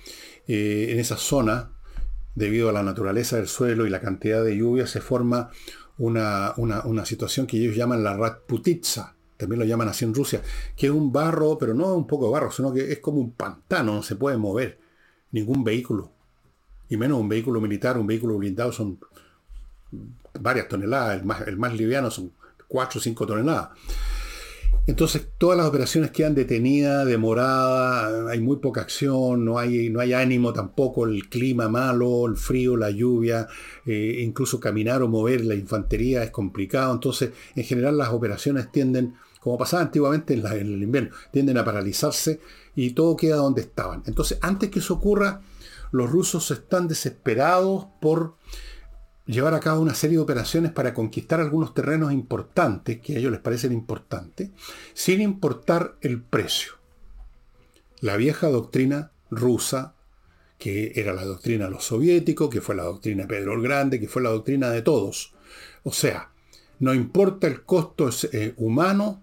eh, en esa zona, debido a la naturaleza del suelo y la cantidad de lluvia, se forma una, situación que ellos llaman la Ratputitsa, también lo llaman así en Rusia, que es un barro, pero no un poco de barro, sino que es como un pantano, no se puede mover ningún vehículo, y menos un vehículo militar, un vehículo blindado son varias toneladas, el más, el más liviano son 4 o 5 toneladas. Entonces todas las operaciones quedan detenidas, demoradas, hay muy poca acción, no hay, no hay ánimo tampoco, el clima malo, el frío, la lluvia, eh, incluso caminar o mover la infantería es complicado. Entonces en general las operaciones tienden, como pasaba antiguamente en, en el invierno, tienden a paralizarse y todo queda donde estaban. Entonces antes que eso ocurra, los rusos están desesperados por llevar a cabo una serie de operaciones para conquistar algunos terrenos importantes, que a ellos les parecen importantes, sin importar el precio. La vieja doctrina rusa, que era la doctrina de los soviéticos, que fue la doctrina de Pedro el Grande, que fue la doctrina de todos. O sea, no importa el costo eh, humano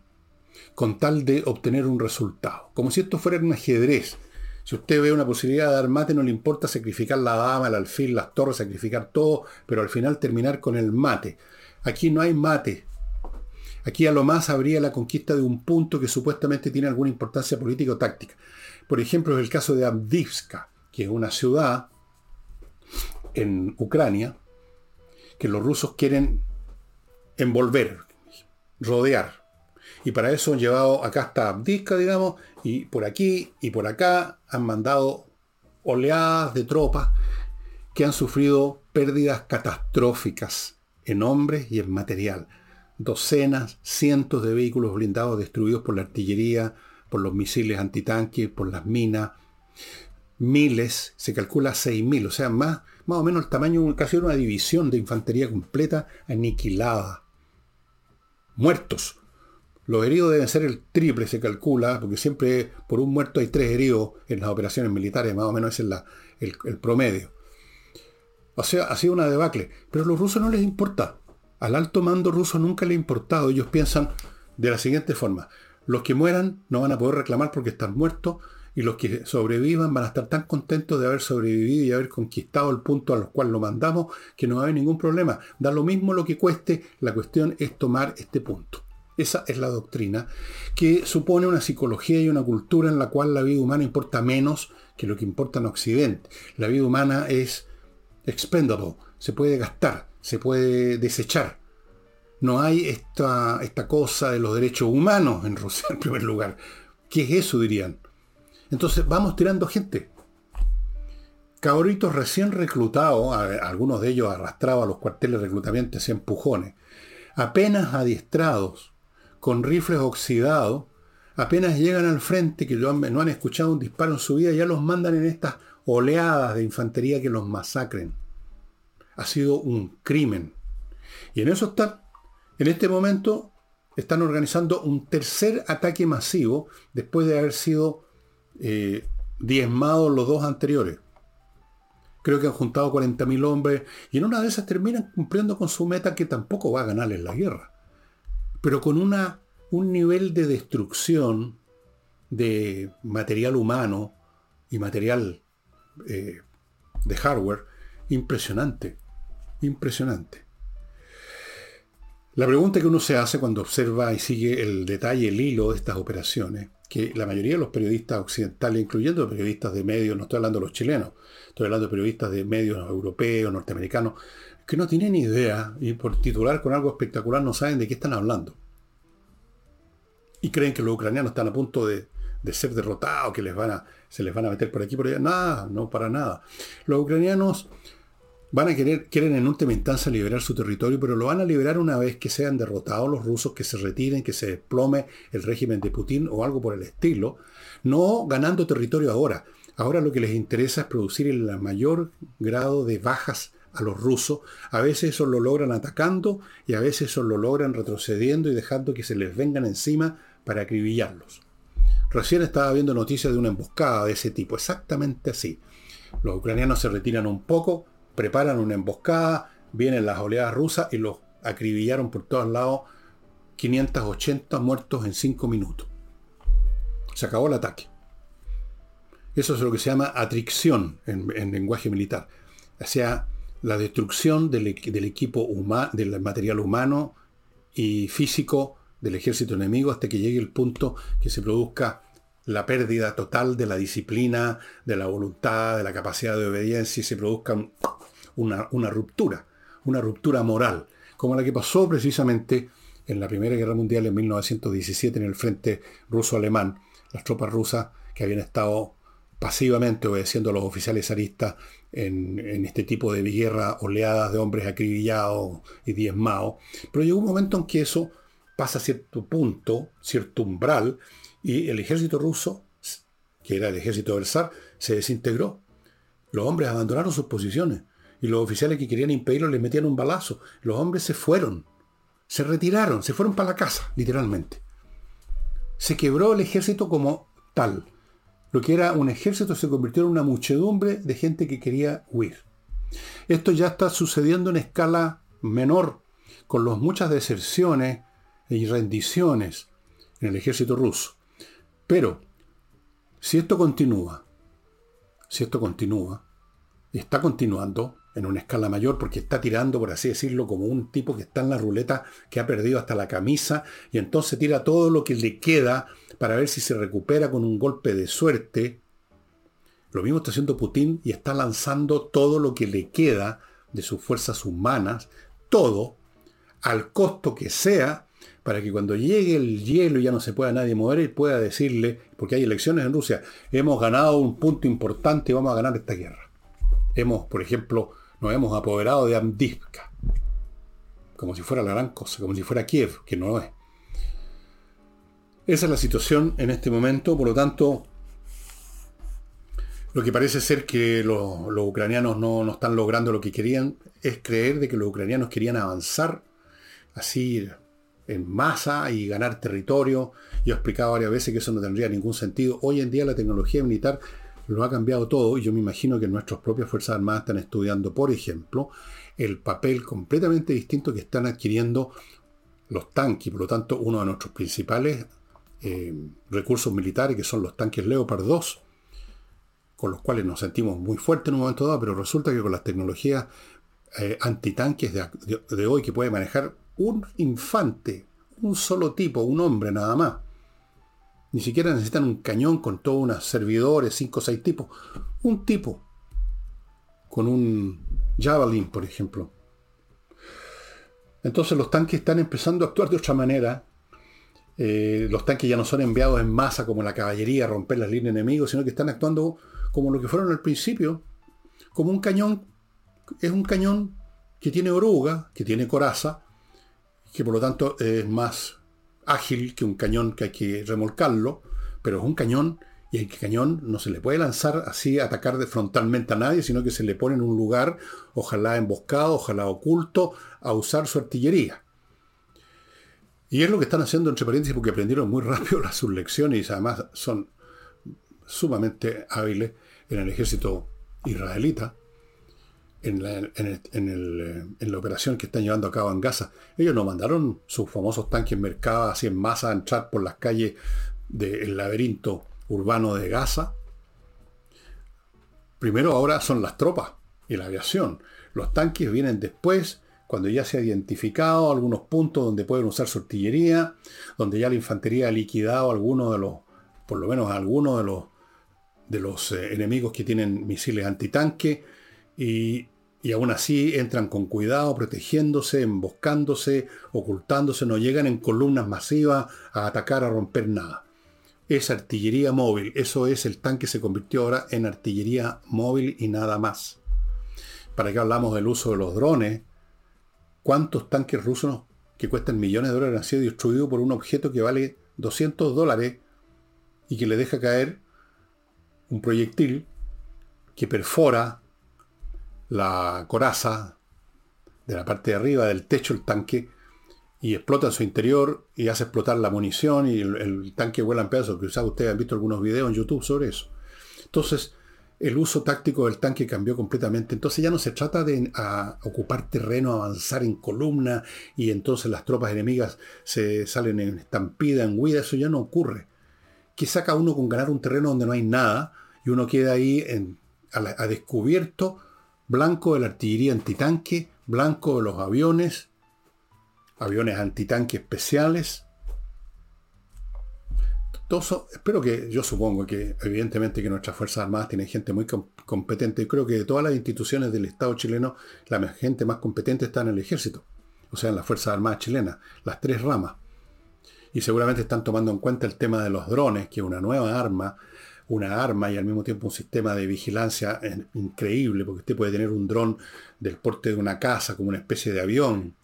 con tal de obtener un resultado. Como si esto fuera un ajedrez si usted ve una posibilidad de dar mate, no le importa sacrificar la dama, el alfil, las torres, sacrificar todo, pero al final terminar con el mate. Aquí no hay mate. Aquí a lo más habría la conquista de un punto que supuestamente tiene alguna importancia política o táctica. Por ejemplo, es el caso de Abdivska, que es una ciudad en Ucrania que los rusos quieren envolver, rodear. Y para eso han llevado acá hasta Abdivka, digamos, y por aquí y por acá han mandado oleadas de tropas que han sufrido pérdidas catastróficas en hombres y en material. Docenas, cientos de vehículos blindados destruidos por la artillería, por los misiles antitanques, por las minas. Miles, se calcula 6.000, o sea, más, más o menos el tamaño, casi una división de infantería completa aniquilada. Muertos, los heridos deben ser el triple, se calcula, porque siempre por un muerto hay tres heridos en las operaciones militares, más o menos ese es el, promedio. O sea, ha sido una debacle. Pero a los rusos no les importa. Al alto mando ruso nunca le ha importado. Ellos piensan de la siguiente forma. Los que mueran no van a poder reclamar porque están muertos y los que sobrevivan van a estar tan contentos de haber sobrevivido y haber conquistado el punto a los cual lo mandamos que no va a haber ningún problema. Da lo mismo lo que cueste, la cuestión es tomar este punto. Esa es la doctrina, que supone una psicología y una cultura en la cual la vida humana importa menos que lo que importa en Occidente. La vida humana es expendable, se puede gastar, se puede desechar. No hay esta, esta cosa de los derechos humanos en Rusia, en primer lugar. ¿Qué es eso, dirían? Entonces vamos tirando gente. Cabritos recién reclutados, algunos de ellos arrastrados a los cuarteles de reclutamiento y empujones, apenas adiestrados, con rifles oxidados, apenas llegan al frente, que no han escuchado un disparo en su vida, ya los mandan en estas oleadas de infantería que los masacren. Ha sido un crimen. Y en eso están. En este momento están organizando un tercer ataque masivo después de haber sido eh, diezmados los dos anteriores. Creo que han juntado 40.000 hombres y en una de esas terminan cumpliendo con su meta que tampoco va a ganarles la guerra pero con una, un nivel de destrucción de material humano y material eh, de hardware impresionante, impresionante. La pregunta que uno se hace cuando observa y sigue el detalle, el hilo de estas operaciones, que la mayoría de los periodistas occidentales, incluyendo periodistas de medios, no estoy hablando de los chilenos, estoy hablando de periodistas de medios europeos, norteamericanos, que no tienen idea y por titular con algo espectacular no saben de qué están hablando. Y creen que los ucranianos están a punto de, ser derrotados, que les van a, se les van a meter por aquí por allá. Nada, no para nada. Los ucranianos van a querer, quieren en última instancia liberar su territorio, pero lo van a liberar una vez que sean derrotados los rusos, que se retiren, que se desplome el régimen de Putin o algo por el estilo, no ganando territorio ahora. Ahora lo que les interesa es producir el mayor grado de bajas a los rusos. A veces eso lo logran atacando y a veces eso lo logran retrocediendo y dejando que se les vengan encima para acribillarlos. Recién estaba viendo noticias de una emboscada de ese tipo, exactamente así. Los ucranianos se retiran un poco, preparan una emboscada, vienen las oleadas rusas y los acribillaron por todos lados. 580 muertos en 5 minutos. Se acabó el ataque. Eso es lo que se llama atricción en, lenguaje militar. Sea, la destrucción del, equipo humano, del material humano y físico del ejército enemigo hasta que llegue el punto que se produzca la pérdida total de la disciplina, de la voluntad, de la capacidad de obediencia y se produzca una, una ruptura, una ruptura moral, como la que pasó precisamente en la Primera Guerra Mundial en 1917 en el frente ruso-alemán. Las tropas rusas que habían estado pasivamente obedeciendo a los oficiales zaristas en, este tipo de guerra, oleadas de hombres acribillados y diezmados. Pero llegó un momento en que eso pasa a cierto punto, cierto umbral, y el ejército ruso, que era el ejército del zar, se desintegró. Los hombres abandonaron sus posiciones y los oficiales que querían impedirlo les metían un balazo. Los hombres se fueron, se retiraron, se fueron para la casa, literalmente. Se quebró el ejército como tal. Lo que era un ejército se convirtió en una muchedumbre de gente que quería huir. Esto ya está sucediendo en escala menor, con las muchas deserciones y rendiciones en el ejército ruso. Pero, si esto continúa, si esto continúa, está continuando en una escala mayor porque está tirando, por así decirlo, como un tipo que está en la ruleta, que ha perdido hasta la camisa, y entonces tira todo lo que le queda para ver si se recupera con un golpe de suerte. Lo mismo está haciendo Putin y está lanzando todo lo que le queda de sus fuerzas humanas, todo, al costo que sea, para que cuando llegue el hielo y ya no se pueda nadie mover, y pueda decirle, porque hay elecciones en Rusia, hemos ganado un punto importante y vamos a ganar esta guerra. Hemos, por ejemplo, nos hemos apoderado de Amdivka, como si fuera la gran cosa, como si fuera Kiev, que no lo es. Esa es la situación en este momento, por lo tanto, lo que parece ser que los, ucranianos no, no, están logrando lo que querían es creer de que los ucranianos querían avanzar así en masa y ganar territorio. Yo he explicado varias veces que eso no tendría ningún sentido. Hoy en día la tecnología militar lo ha cambiado todo y yo me imagino que nuestras propias Fuerzas Armadas están estudiando, por ejemplo, el papel completamente distinto que están adquiriendo los tanques, por lo tanto uno de nuestros principales eh, recursos militares, que son los tanques Leopard 2, con los cuales nos sentimos muy fuertes en un momento dado, pero resulta que con las tecnologías eh, antitanques de hoy que puede manejar un infante, un solo tipo, un hombre nada más. Ni siquiera necesitan un cañón con todos unos servidores, cinco o seis tipos. Un tipo. Con un Javelin, por ejemplo. Entonces los tanques están empezando a actuar de otra manera. Eh, los tanques ya no son enviados en masa como la caballería a romper las líneas enemigos, sino que están actuando como lo que fueron al principio. Como un cañón. Es un cañón que tiene oruga, que tiene coraza, que por lo tanto es más ágil que un cañón que hay que remolcarlo, pero es un cañón y el cañón no se le puede lanzar así, atacar de frontalmente a nadie, sino que se le pone en un lugar, ojalá emboscado, ojalá oculto, a usar su artillería. Y es lo que están haciendo entre paréntesis porque aprendieron muy rápido las sus lecciones y además son sumamente hábiles en el ejército israelita en la, operación que están llevando a cabo en Gaza. Ellos no mandaron sus famosos tanques mercados así en masa a entrar por las calles del laberinto urbano de Gaza. Primero ahora son las tropas y la aviación. Los tanques vienen después, cuando ya se ha identificado algunos puntos donde pueden usar su artillería, donde ya la infantería ha liquidado algunos de los, por lo menos algunos de los, de los eh, enemigos que tienen misiles antitanque y, aún así entran con cuidado, protegiéndose, emboscándose, ocultándose, no llegan en columnas masivas a atacar, a romper nada. Es artillería móvil, eso es el tanque se convirtió ahora en artillería móvil y nada más. ¿Para qué hablamos del uso de los drones? ¿Cuántos tanques rusos que cuestan millones de dólares han sido destruidos por un objeto que vale 200 dólares y que le deja caer un proyectil que perfora la coraza de la parte de arriba del techo del tanque y explota en su interior y hace explotar la munición y el, tanque vuela en pedazos. Quizás ustedes han visto algunos videos en YouTube sobre eso. Entonces, el uso táctico del tanque cambió completamente. Entonces ya no se trata de ocupar terreno, avanzar en columna y entonces las tropas enemigas se salen en estampida, en huida. Eso ya no ocurre. ¿Qué saca uno con ganar un terreno donde no hay nada y uno queda ahí en, a, descubierto, blanco de la artillería antitanque, blanco de los aviones, aviones antitanque especiales, espero que, yo supongo que evidentemente que nuestras Fuerzas Armadas tienen gente muy competente. Creo que de todas las instituciones del Estado chileno, la gente más competente está en el ejército. O sea, en las Fuerzas Armadas chilenas, las tres ramas. Y seguramente están tomando en cuenta el tema de los drones, que es una nueva arma, una arma y al mismo tiempo un sistema de vigilancia increíble, porque usted puede tener un dron del porte de una casa, como una especie de avión,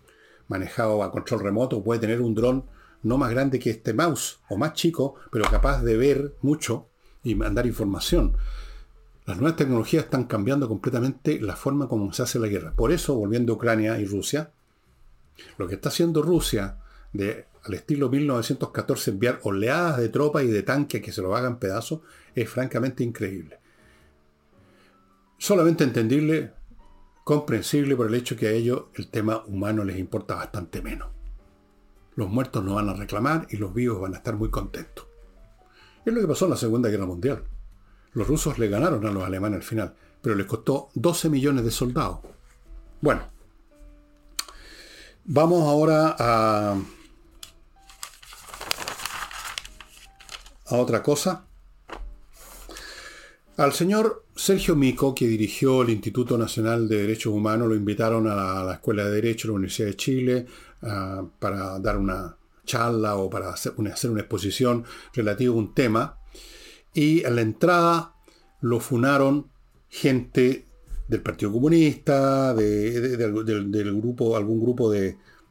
manejado a control remoto, puede tener un dron no más grande que este mouse, o más chico, pero capaz de ver mucho y mandar información. Las nuevas tecnologías están cambiando completamente la forma como se hace la guerra. Por eso, volviendo a Ucrania y Rusia, lo que está haciendo Rusia de, al estilo 1914 enviar oleadas de tropas y de tanques que se lo hagan pedazos es francamente increíble. Solamente entendible, comprensible por el hecho que a ellos el tema humano les importa bastante menos los muertos no van a reclamar y los vivos van a estar muy contentos. Es lo que pasó en la Segunda Guerra Mundial. Los rusos le ganaron a los alemanes al final, pero les costó 12 millones de soldados. Bueno, vamos ahora a, a otra cosa. Al señor Sergio Mico, que dirigió el Instituto Nacional de Derechos Humanos, lo invitaron a la, Escuela de Derecho de la Universidad de Chile ah, para dar una charla o para hacer una, exposición relativa a un tema. Y en la entrada lo funaron gente del Partido Comunista, del grupo, algún grupo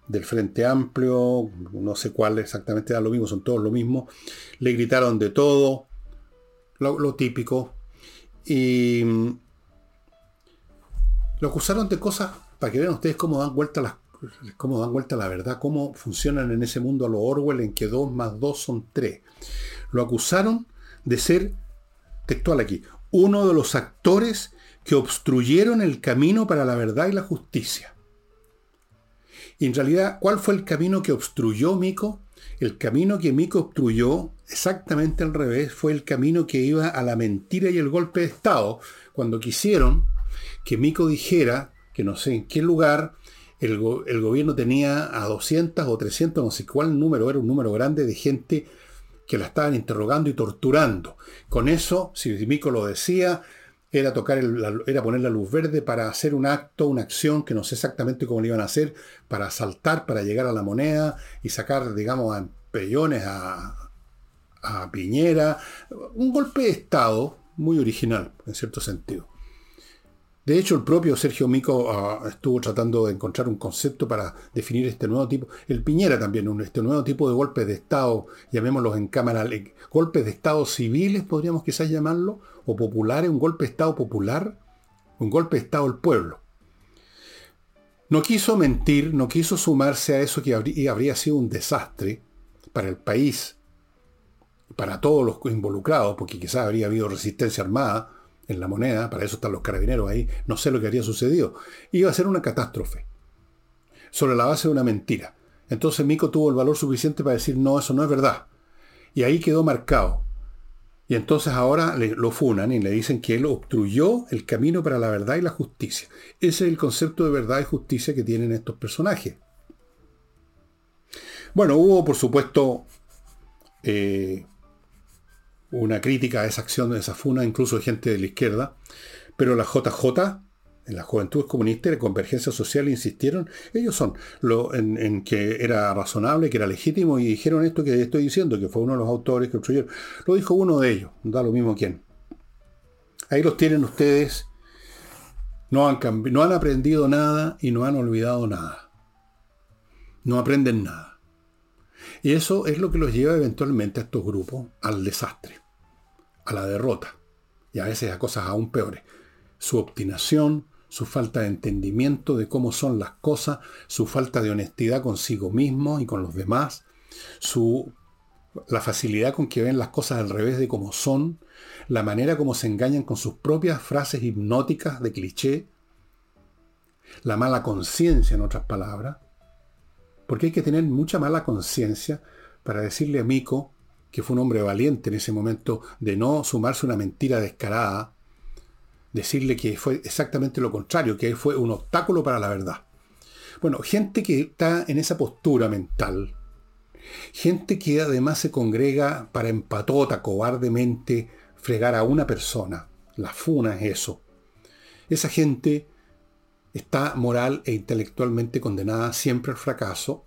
del Frente Amplio, no sé cuál exactamente da lo mismo, son todos lo mismo. Le gritaron de todo, lo típico, y mm, lo acusaron de cosas, para que vean ustedes cómo dan vuelta las cómo dan vuelta la verdad, cómo funcionan en ese mundo a los Orwell en que 2 más 2 son 3. Lo acusaron de ser, textual aquí, uno de los actores que obstruyeron el camino para la verdad y la justicia. Y en realidad, ¿cuál fue el camino que obstruyó Mico? El camino que Mico obstruyó, exactamente al revés, fue el camino que iba a la mentira y el golpe de Estado, cuando quisieron que Mico dijera que no sé en qué lugar el, gobierno tenía a 200 o 300, no sé cuál número, era un número grande de gente que la estaban interrogando y torturando. Con eso, si Mico lo decía, era, tocar era poner la luz verde para hacer un acto, una acción que no sé exactamente cómo lo iban a hacer, para saltar, para llegar a la moneda y sacar, digamos, a pellones a, Piñera. Un golpe de Estado muy original, en cierto sentido. De hecho, el propio Sergio Mico ah, estuvo tratando de encontrar un concepto para definir este nuevo tipo. El Piñera también, este nuevo tipo de golpes de Estado, llamémoslos en cámara, golpes de Estado civiles, podríamos quizás llamarlo, o populares, un golpe de Estado popular, un golpe de Estado del pueblo. No quiso mentir, no quiso sumarse a eso que habría sido un desastre para el país, para todos los involucrados, porque quizás habría habido resistencia armada, en la moneda, para eso están los carabineros ahí, no sé lo que habría sucedido. Iba a ser una catástrofe, sobre la base de una mentira. Entonces Mico tuvo el valor suficiente para decir, no, eso no es verdad. Y ahí quedó marcado. Y entonces ahora lo funan y le dicen que él obstruyó el camino para la verdad y la justicia. Ese es el concepto de verdad y justicia que tienen estos personajes. Bueno, hubo por supuesto eh, una crítica a esa acción, de esa funa, incluso gente de la izquierda, pero la JJ, en la Juventud Comunista y la Convergencia Social insistieron, ellos son, lo, en, que era razonable, que era legítimo, y dijeron esto que estoy diciendo, que fue uno de los autores que construyeron. Lo dijo uno de ellos, da lo mismo quién. Ahí los tienen ustedes. No han, no han aprendido nada y no han olvidado nada. No aprenden nada. Y eso es lo que los lleva eventualmente a estos grupos al desastre, a la derrota y a veces a cosas aún peores. Su obstinación, su falta de entendimiento de cómo son las cosas, su falta de honestidad consigo mismo y con los demás, su, la facilidad con que ven las cosas al revés de cómo son, la manera como se engañan con sus propias frases hipnóticas de cliché, la mala conciencia, en otras palabras, porque hay que tener mucha mala conciencia para decirle a Mico, que fue un hombre valiente en ese momento, de no sumarse una mentira descarada, decirle que fue exactamente lo contrario, que fue un obstáculo para la verdad. Bueno, gente que está en esa postura mental, gente que además se congrega para empatota, cobardemente, fregar a una persona. La funa es eso. Esa gente está moral e intelectualmente condenada siempre al fracaso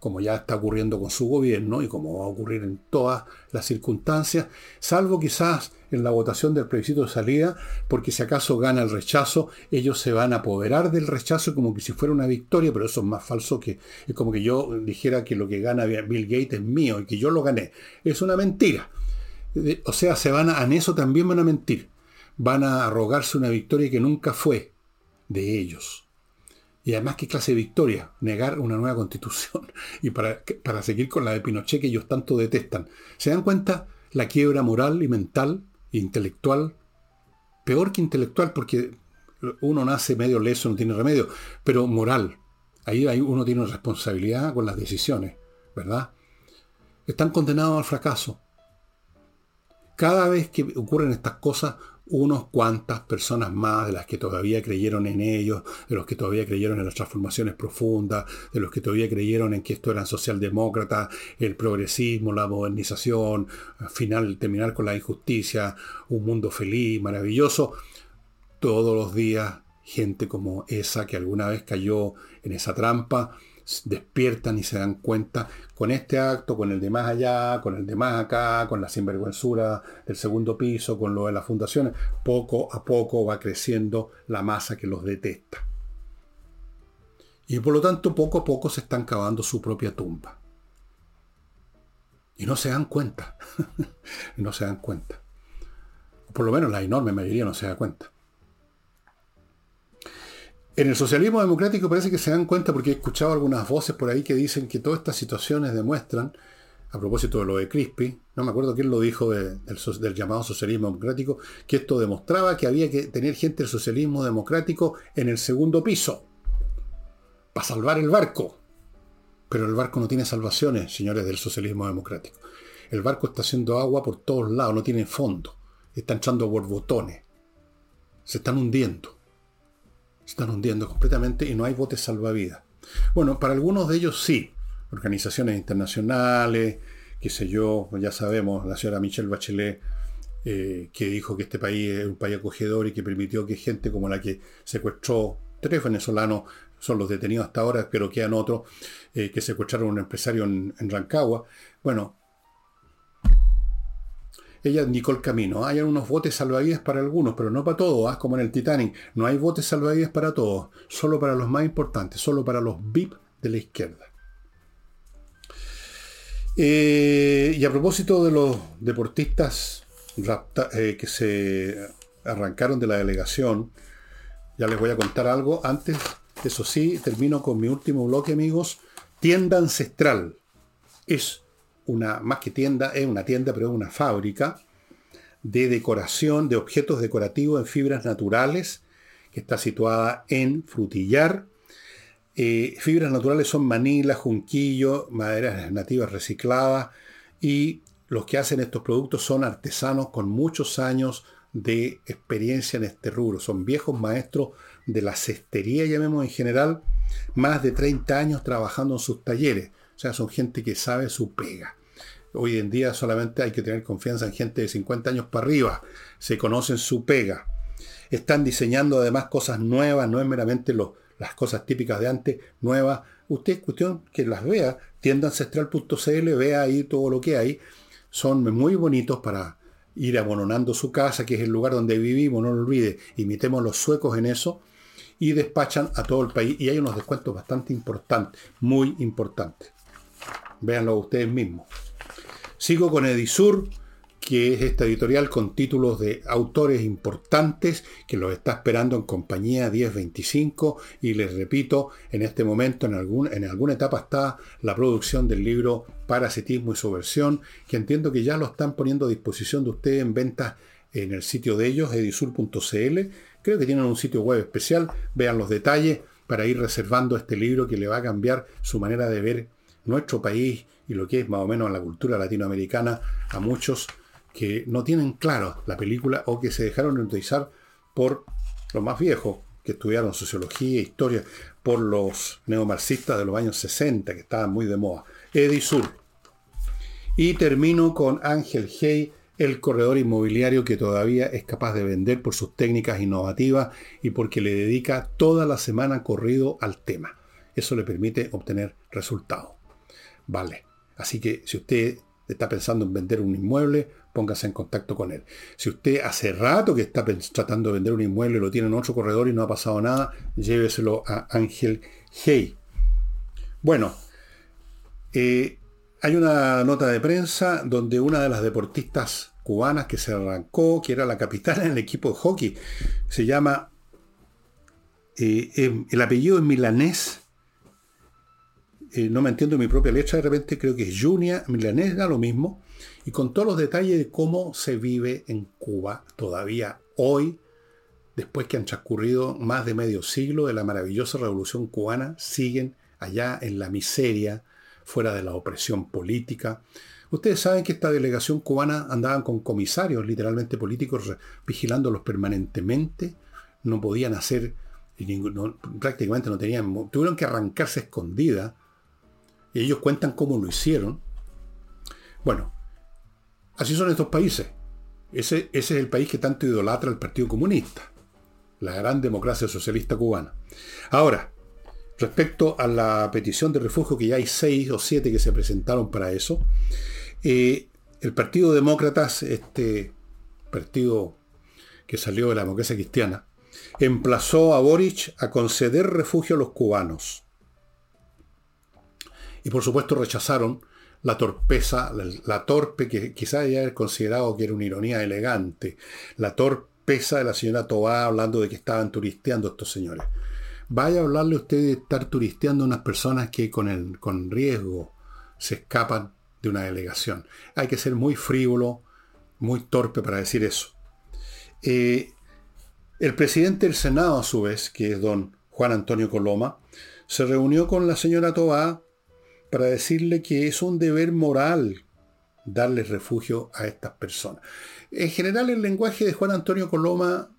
como ya está ocurriendo con su gobierno y como va a ocurrir en todas las circunstancias, salvo quizás en la votación del plebiscito de salida, porque si acaso gana el rechazo, ellos se van a apoderar del rechazo como que si fuera una victoria, pero eso es más falso que es como que yo dijera que lo que gana Bill Gates es mío y que yo lo gané. Es una mentira. O sea, se van a, en eso también van a mentir. Van a arrogarse una victoria que nunca fue de ellos. Y además, ¿qué clase de victoria? Negar una nueva constitución. Y para, para seguir con la de Pinochet que ellos tanto detestan. ¿Se dan cuenta la quiebra moral y mental, intelectual? Peor que intelectual, porque uno nace medio leso, no tiene remedio, pero moral. Ahí, ahí uno tiene una responsabilidad con las decisiones, ¿verdad? Están condenados al fracaso. Cada vez que ocurren estas cosas, unos cuantas personas más de las que todavía creyeron en ellos, de los que todavía creyeron en las transformaciones profundas, de los que todavía creyeron en que esto eran socialdemócratas, el progresismo, la modernización, al final terminar con la injusticia, un mundo feliz, maravilloso. Todos los días gente como esa que alguna vez cayó en esa trampa, despiertan y se dan cuenta con este acto, con el de más allá, con el de más acá, con la sinvergüenzura del segundo piso, con lo de las fundaciones, poco a poco va creciendo la masa que los detesta. Y por lo tanto, poco a poco se están cavando su propia tumba. Y no se dan cuenta. no se dan cuenta. Por lo menos la enorme mayoría no se da cuenta. En el socialismo democrático parece que se dan cuenta porque he escuchado algunas voces por ahí que dicen que todas estas situaciones demuestran, a propósito de lo de Crispy, no me acuerdo quién lo dijo del, llamado socialismo democrático, que esto demostraba que había que tener gente del socialismo democrático en el segundo piso, para salvar el barco. Pero el barco no tiene salvaciones, señores del socialismo democrático. El barco está haciendo agua por todos lados, no tiene fondo. Está echando borbotones. Se están hundiendo están hundiendo completamente y no hay botes salvavidas. Bueno, para algunos de ellos sí. Organizaciones internacionales, qué sé yo, ya sabemos, la señora Michelle Bachelet, eh, que dijo que este país es un país acogedor y que permitió que gente como la que secuestró tres venezolanos, son los detenidos hasta ahora, pero quedan otros, eh, que secuestraron a un empresario en Rancagua. Bueno, ella indicó el camino. Hay unos botes salvavidas para algunos, pero no para todos, ¿ah? como en el Titanic. No hay botes salvavidas para todos, solo para los más importantes, solo para los VIP de la izquierda. Eh, y a propósito de los deportistas eh, que se arrancaron de la delegación, ya les voy a contar algo. Antes, eso sí, termino con mi último bloque, amigos. Tienda ancestral. Es una, más que tienda, es una tienda, pero es una fábrica de decoración, de objetos decorativos en fibras naturales, que está situada en Frutillar. Eh, fibras naturales son manila, junquillo, maderas nativas recicladas y los que hacen estos productos son artesanos con muchos años de experiencia en este rubro. Son viejos maestros de la cestería, llamemos en general, más de 30 años trabajando en sus talleres. O sea, son gente que sabe su pega. Hoy en día solamente hay que tener confianza en gente de 50 años para arriba. Se conocen su pega. Están diseñando además cosas nuevas, no es meramente las cosas típicas de antes, nuevas. Usted es cuestión que las vea, tiendancestral.cl, vea ahí todo lo que hay. Son muy bonitos para ir abononando su casa, que es el lugar donde vivimos, no lo olvide. Imitemos los suecos en eso. y despachan a todo el país y hay unos descuentos bastante importantes, muy importantes. Véanlo ustedes mismos. Sigo con Edisur, que es esta editorial con títulos de autores importantes que los está esperando en compañía 1025 y les repito, en este momento en, algún, en alguna etapa está la producción del libro Parasitismo y su versión, que entiendo que ya lo están poniendo a disposición de ustedes en venta en el sitio de ellos, edisur.cl. Creo que tienen un sitio web especial, vean los detalles para ir reservando este libro que le va a cambiar su manera de ver nuestro país y lo que es más o menos la cultura latinoamericana a muchos que no tienen claro la película o que se dejaron utilizar por los más viejos, que estudiaron sociología e historia, por los neomarxistas de los años 60, que estaban muy de moda. Edisur. Y termino con Ángel Hey, el corredor inmobiliario que todavía es capaz de vender por sus técnicas innovativas y porque le dedica toda la semana corrido al tema. Eso le permite obtener resultados. Vale. Así que si usted está pensando en vender un inmueble, póngase en contacto con él. Si usted hace rato que está tratando de vender un inmueble, lo tiene en otro corredor y no ha pasado nada, lléveselo a Ángel Hey. Bueno, eh, hay una nota de prensa donde una de las deportistas cubanas que se arrancó, que era la capitana en el equipo de hockey, se llama, eh, em, el apellido es milanés, eh, no me entiendo mi propia letra, de repente creo que es Junia Milanés, da lo mismo, y con todos los detalles de cómo se vive en Cuba todavía hoy, después que han transcurrido más de medio siglo de la maravillosa revolución cubana, siguen allá en la miseria, fuera de la opresión política. Ustedes saben que esta delegación cubana andaban con comisarios, literalmente políticos, vigilándolos permanentemente, no podían hacer, prácticamente no tenían, tuvieron que arrancarse escondida y ellos cuentan cómo lo hicieron. Bueno, así son estos países. Ese, es el país que tanto idolatra el Partido Comunista, la gran democracia socialista cubana. Ahora, respecto a la petición de refugio, que ya hay seis o siete que se presentaron para eso, eh, el Partido Demócratas, este partido que salió de la democracia cristiana, emplazó a Boric a conceder refugio a los cubanos y por supuesto rechazaron la torpeza, la, torpe, que quizás haya considerado que era una ironía elegante, la torpeza de la señora Tobá hablando de que estaban turisteando estos señores. Vaya a hablarle usted de estar turisteando a unas personas que con, el, con riesgo se escapan de una delegación. Hay que ser muy frívolo, muy torpe para decir eso. Eh, el presidente del Senado, a su vez, que es don Juan Antonio Coloma, se reunió con la señora Tobá para decirle que es un deber moral darle refugio a estas personas. En general el lenguaje de Juan Antonio Coloma,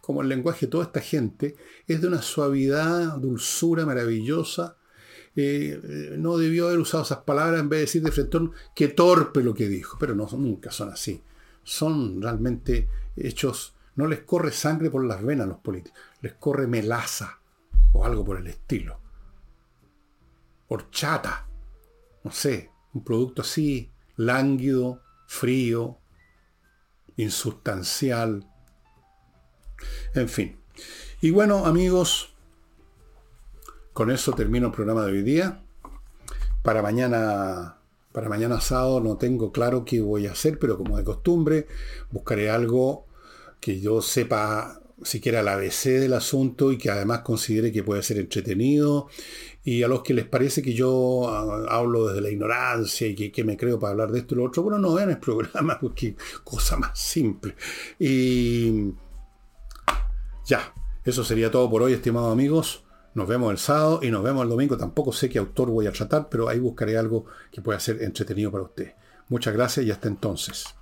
como el lenguaje de toda esta gente, es de una suavidad, dulzura maravillosa. Eh, eh, no debió haber usado esas palabras en vez de decir de frente que torpe lo que dijo, pero no, nunca son así. Son realmente hechos, no les corre sangre por las venas a los políticos, les corre melaza o algo por el estilo. Horchata no sé, un producto así, lánguido, frío, insustancial. En fin. Y bueno, amigos, con eso termino el programa de hoy día. Para mañana, para mañana sábado no tengo claro qué voy a hacer, pero como de costumbre, buscaré algo que yo sepa siquiera el ABC del asunto y que además considere que puede ser entretenido y a los que les parece que yo ah, hablo desde la ignorancia y que, me creo para hablar de esto y lo otro, bueno, no vean el programa porque cosa más simple. Y ya, eso sería todo por hoy, estimados amigos. Nos vemos el sábado y nos vemos el domingo. Tampoco sé qué autor voy a tratar, pero ahí buscaré algo que pueda ser entretenido para usted. Muchas gracias y hasta entonces.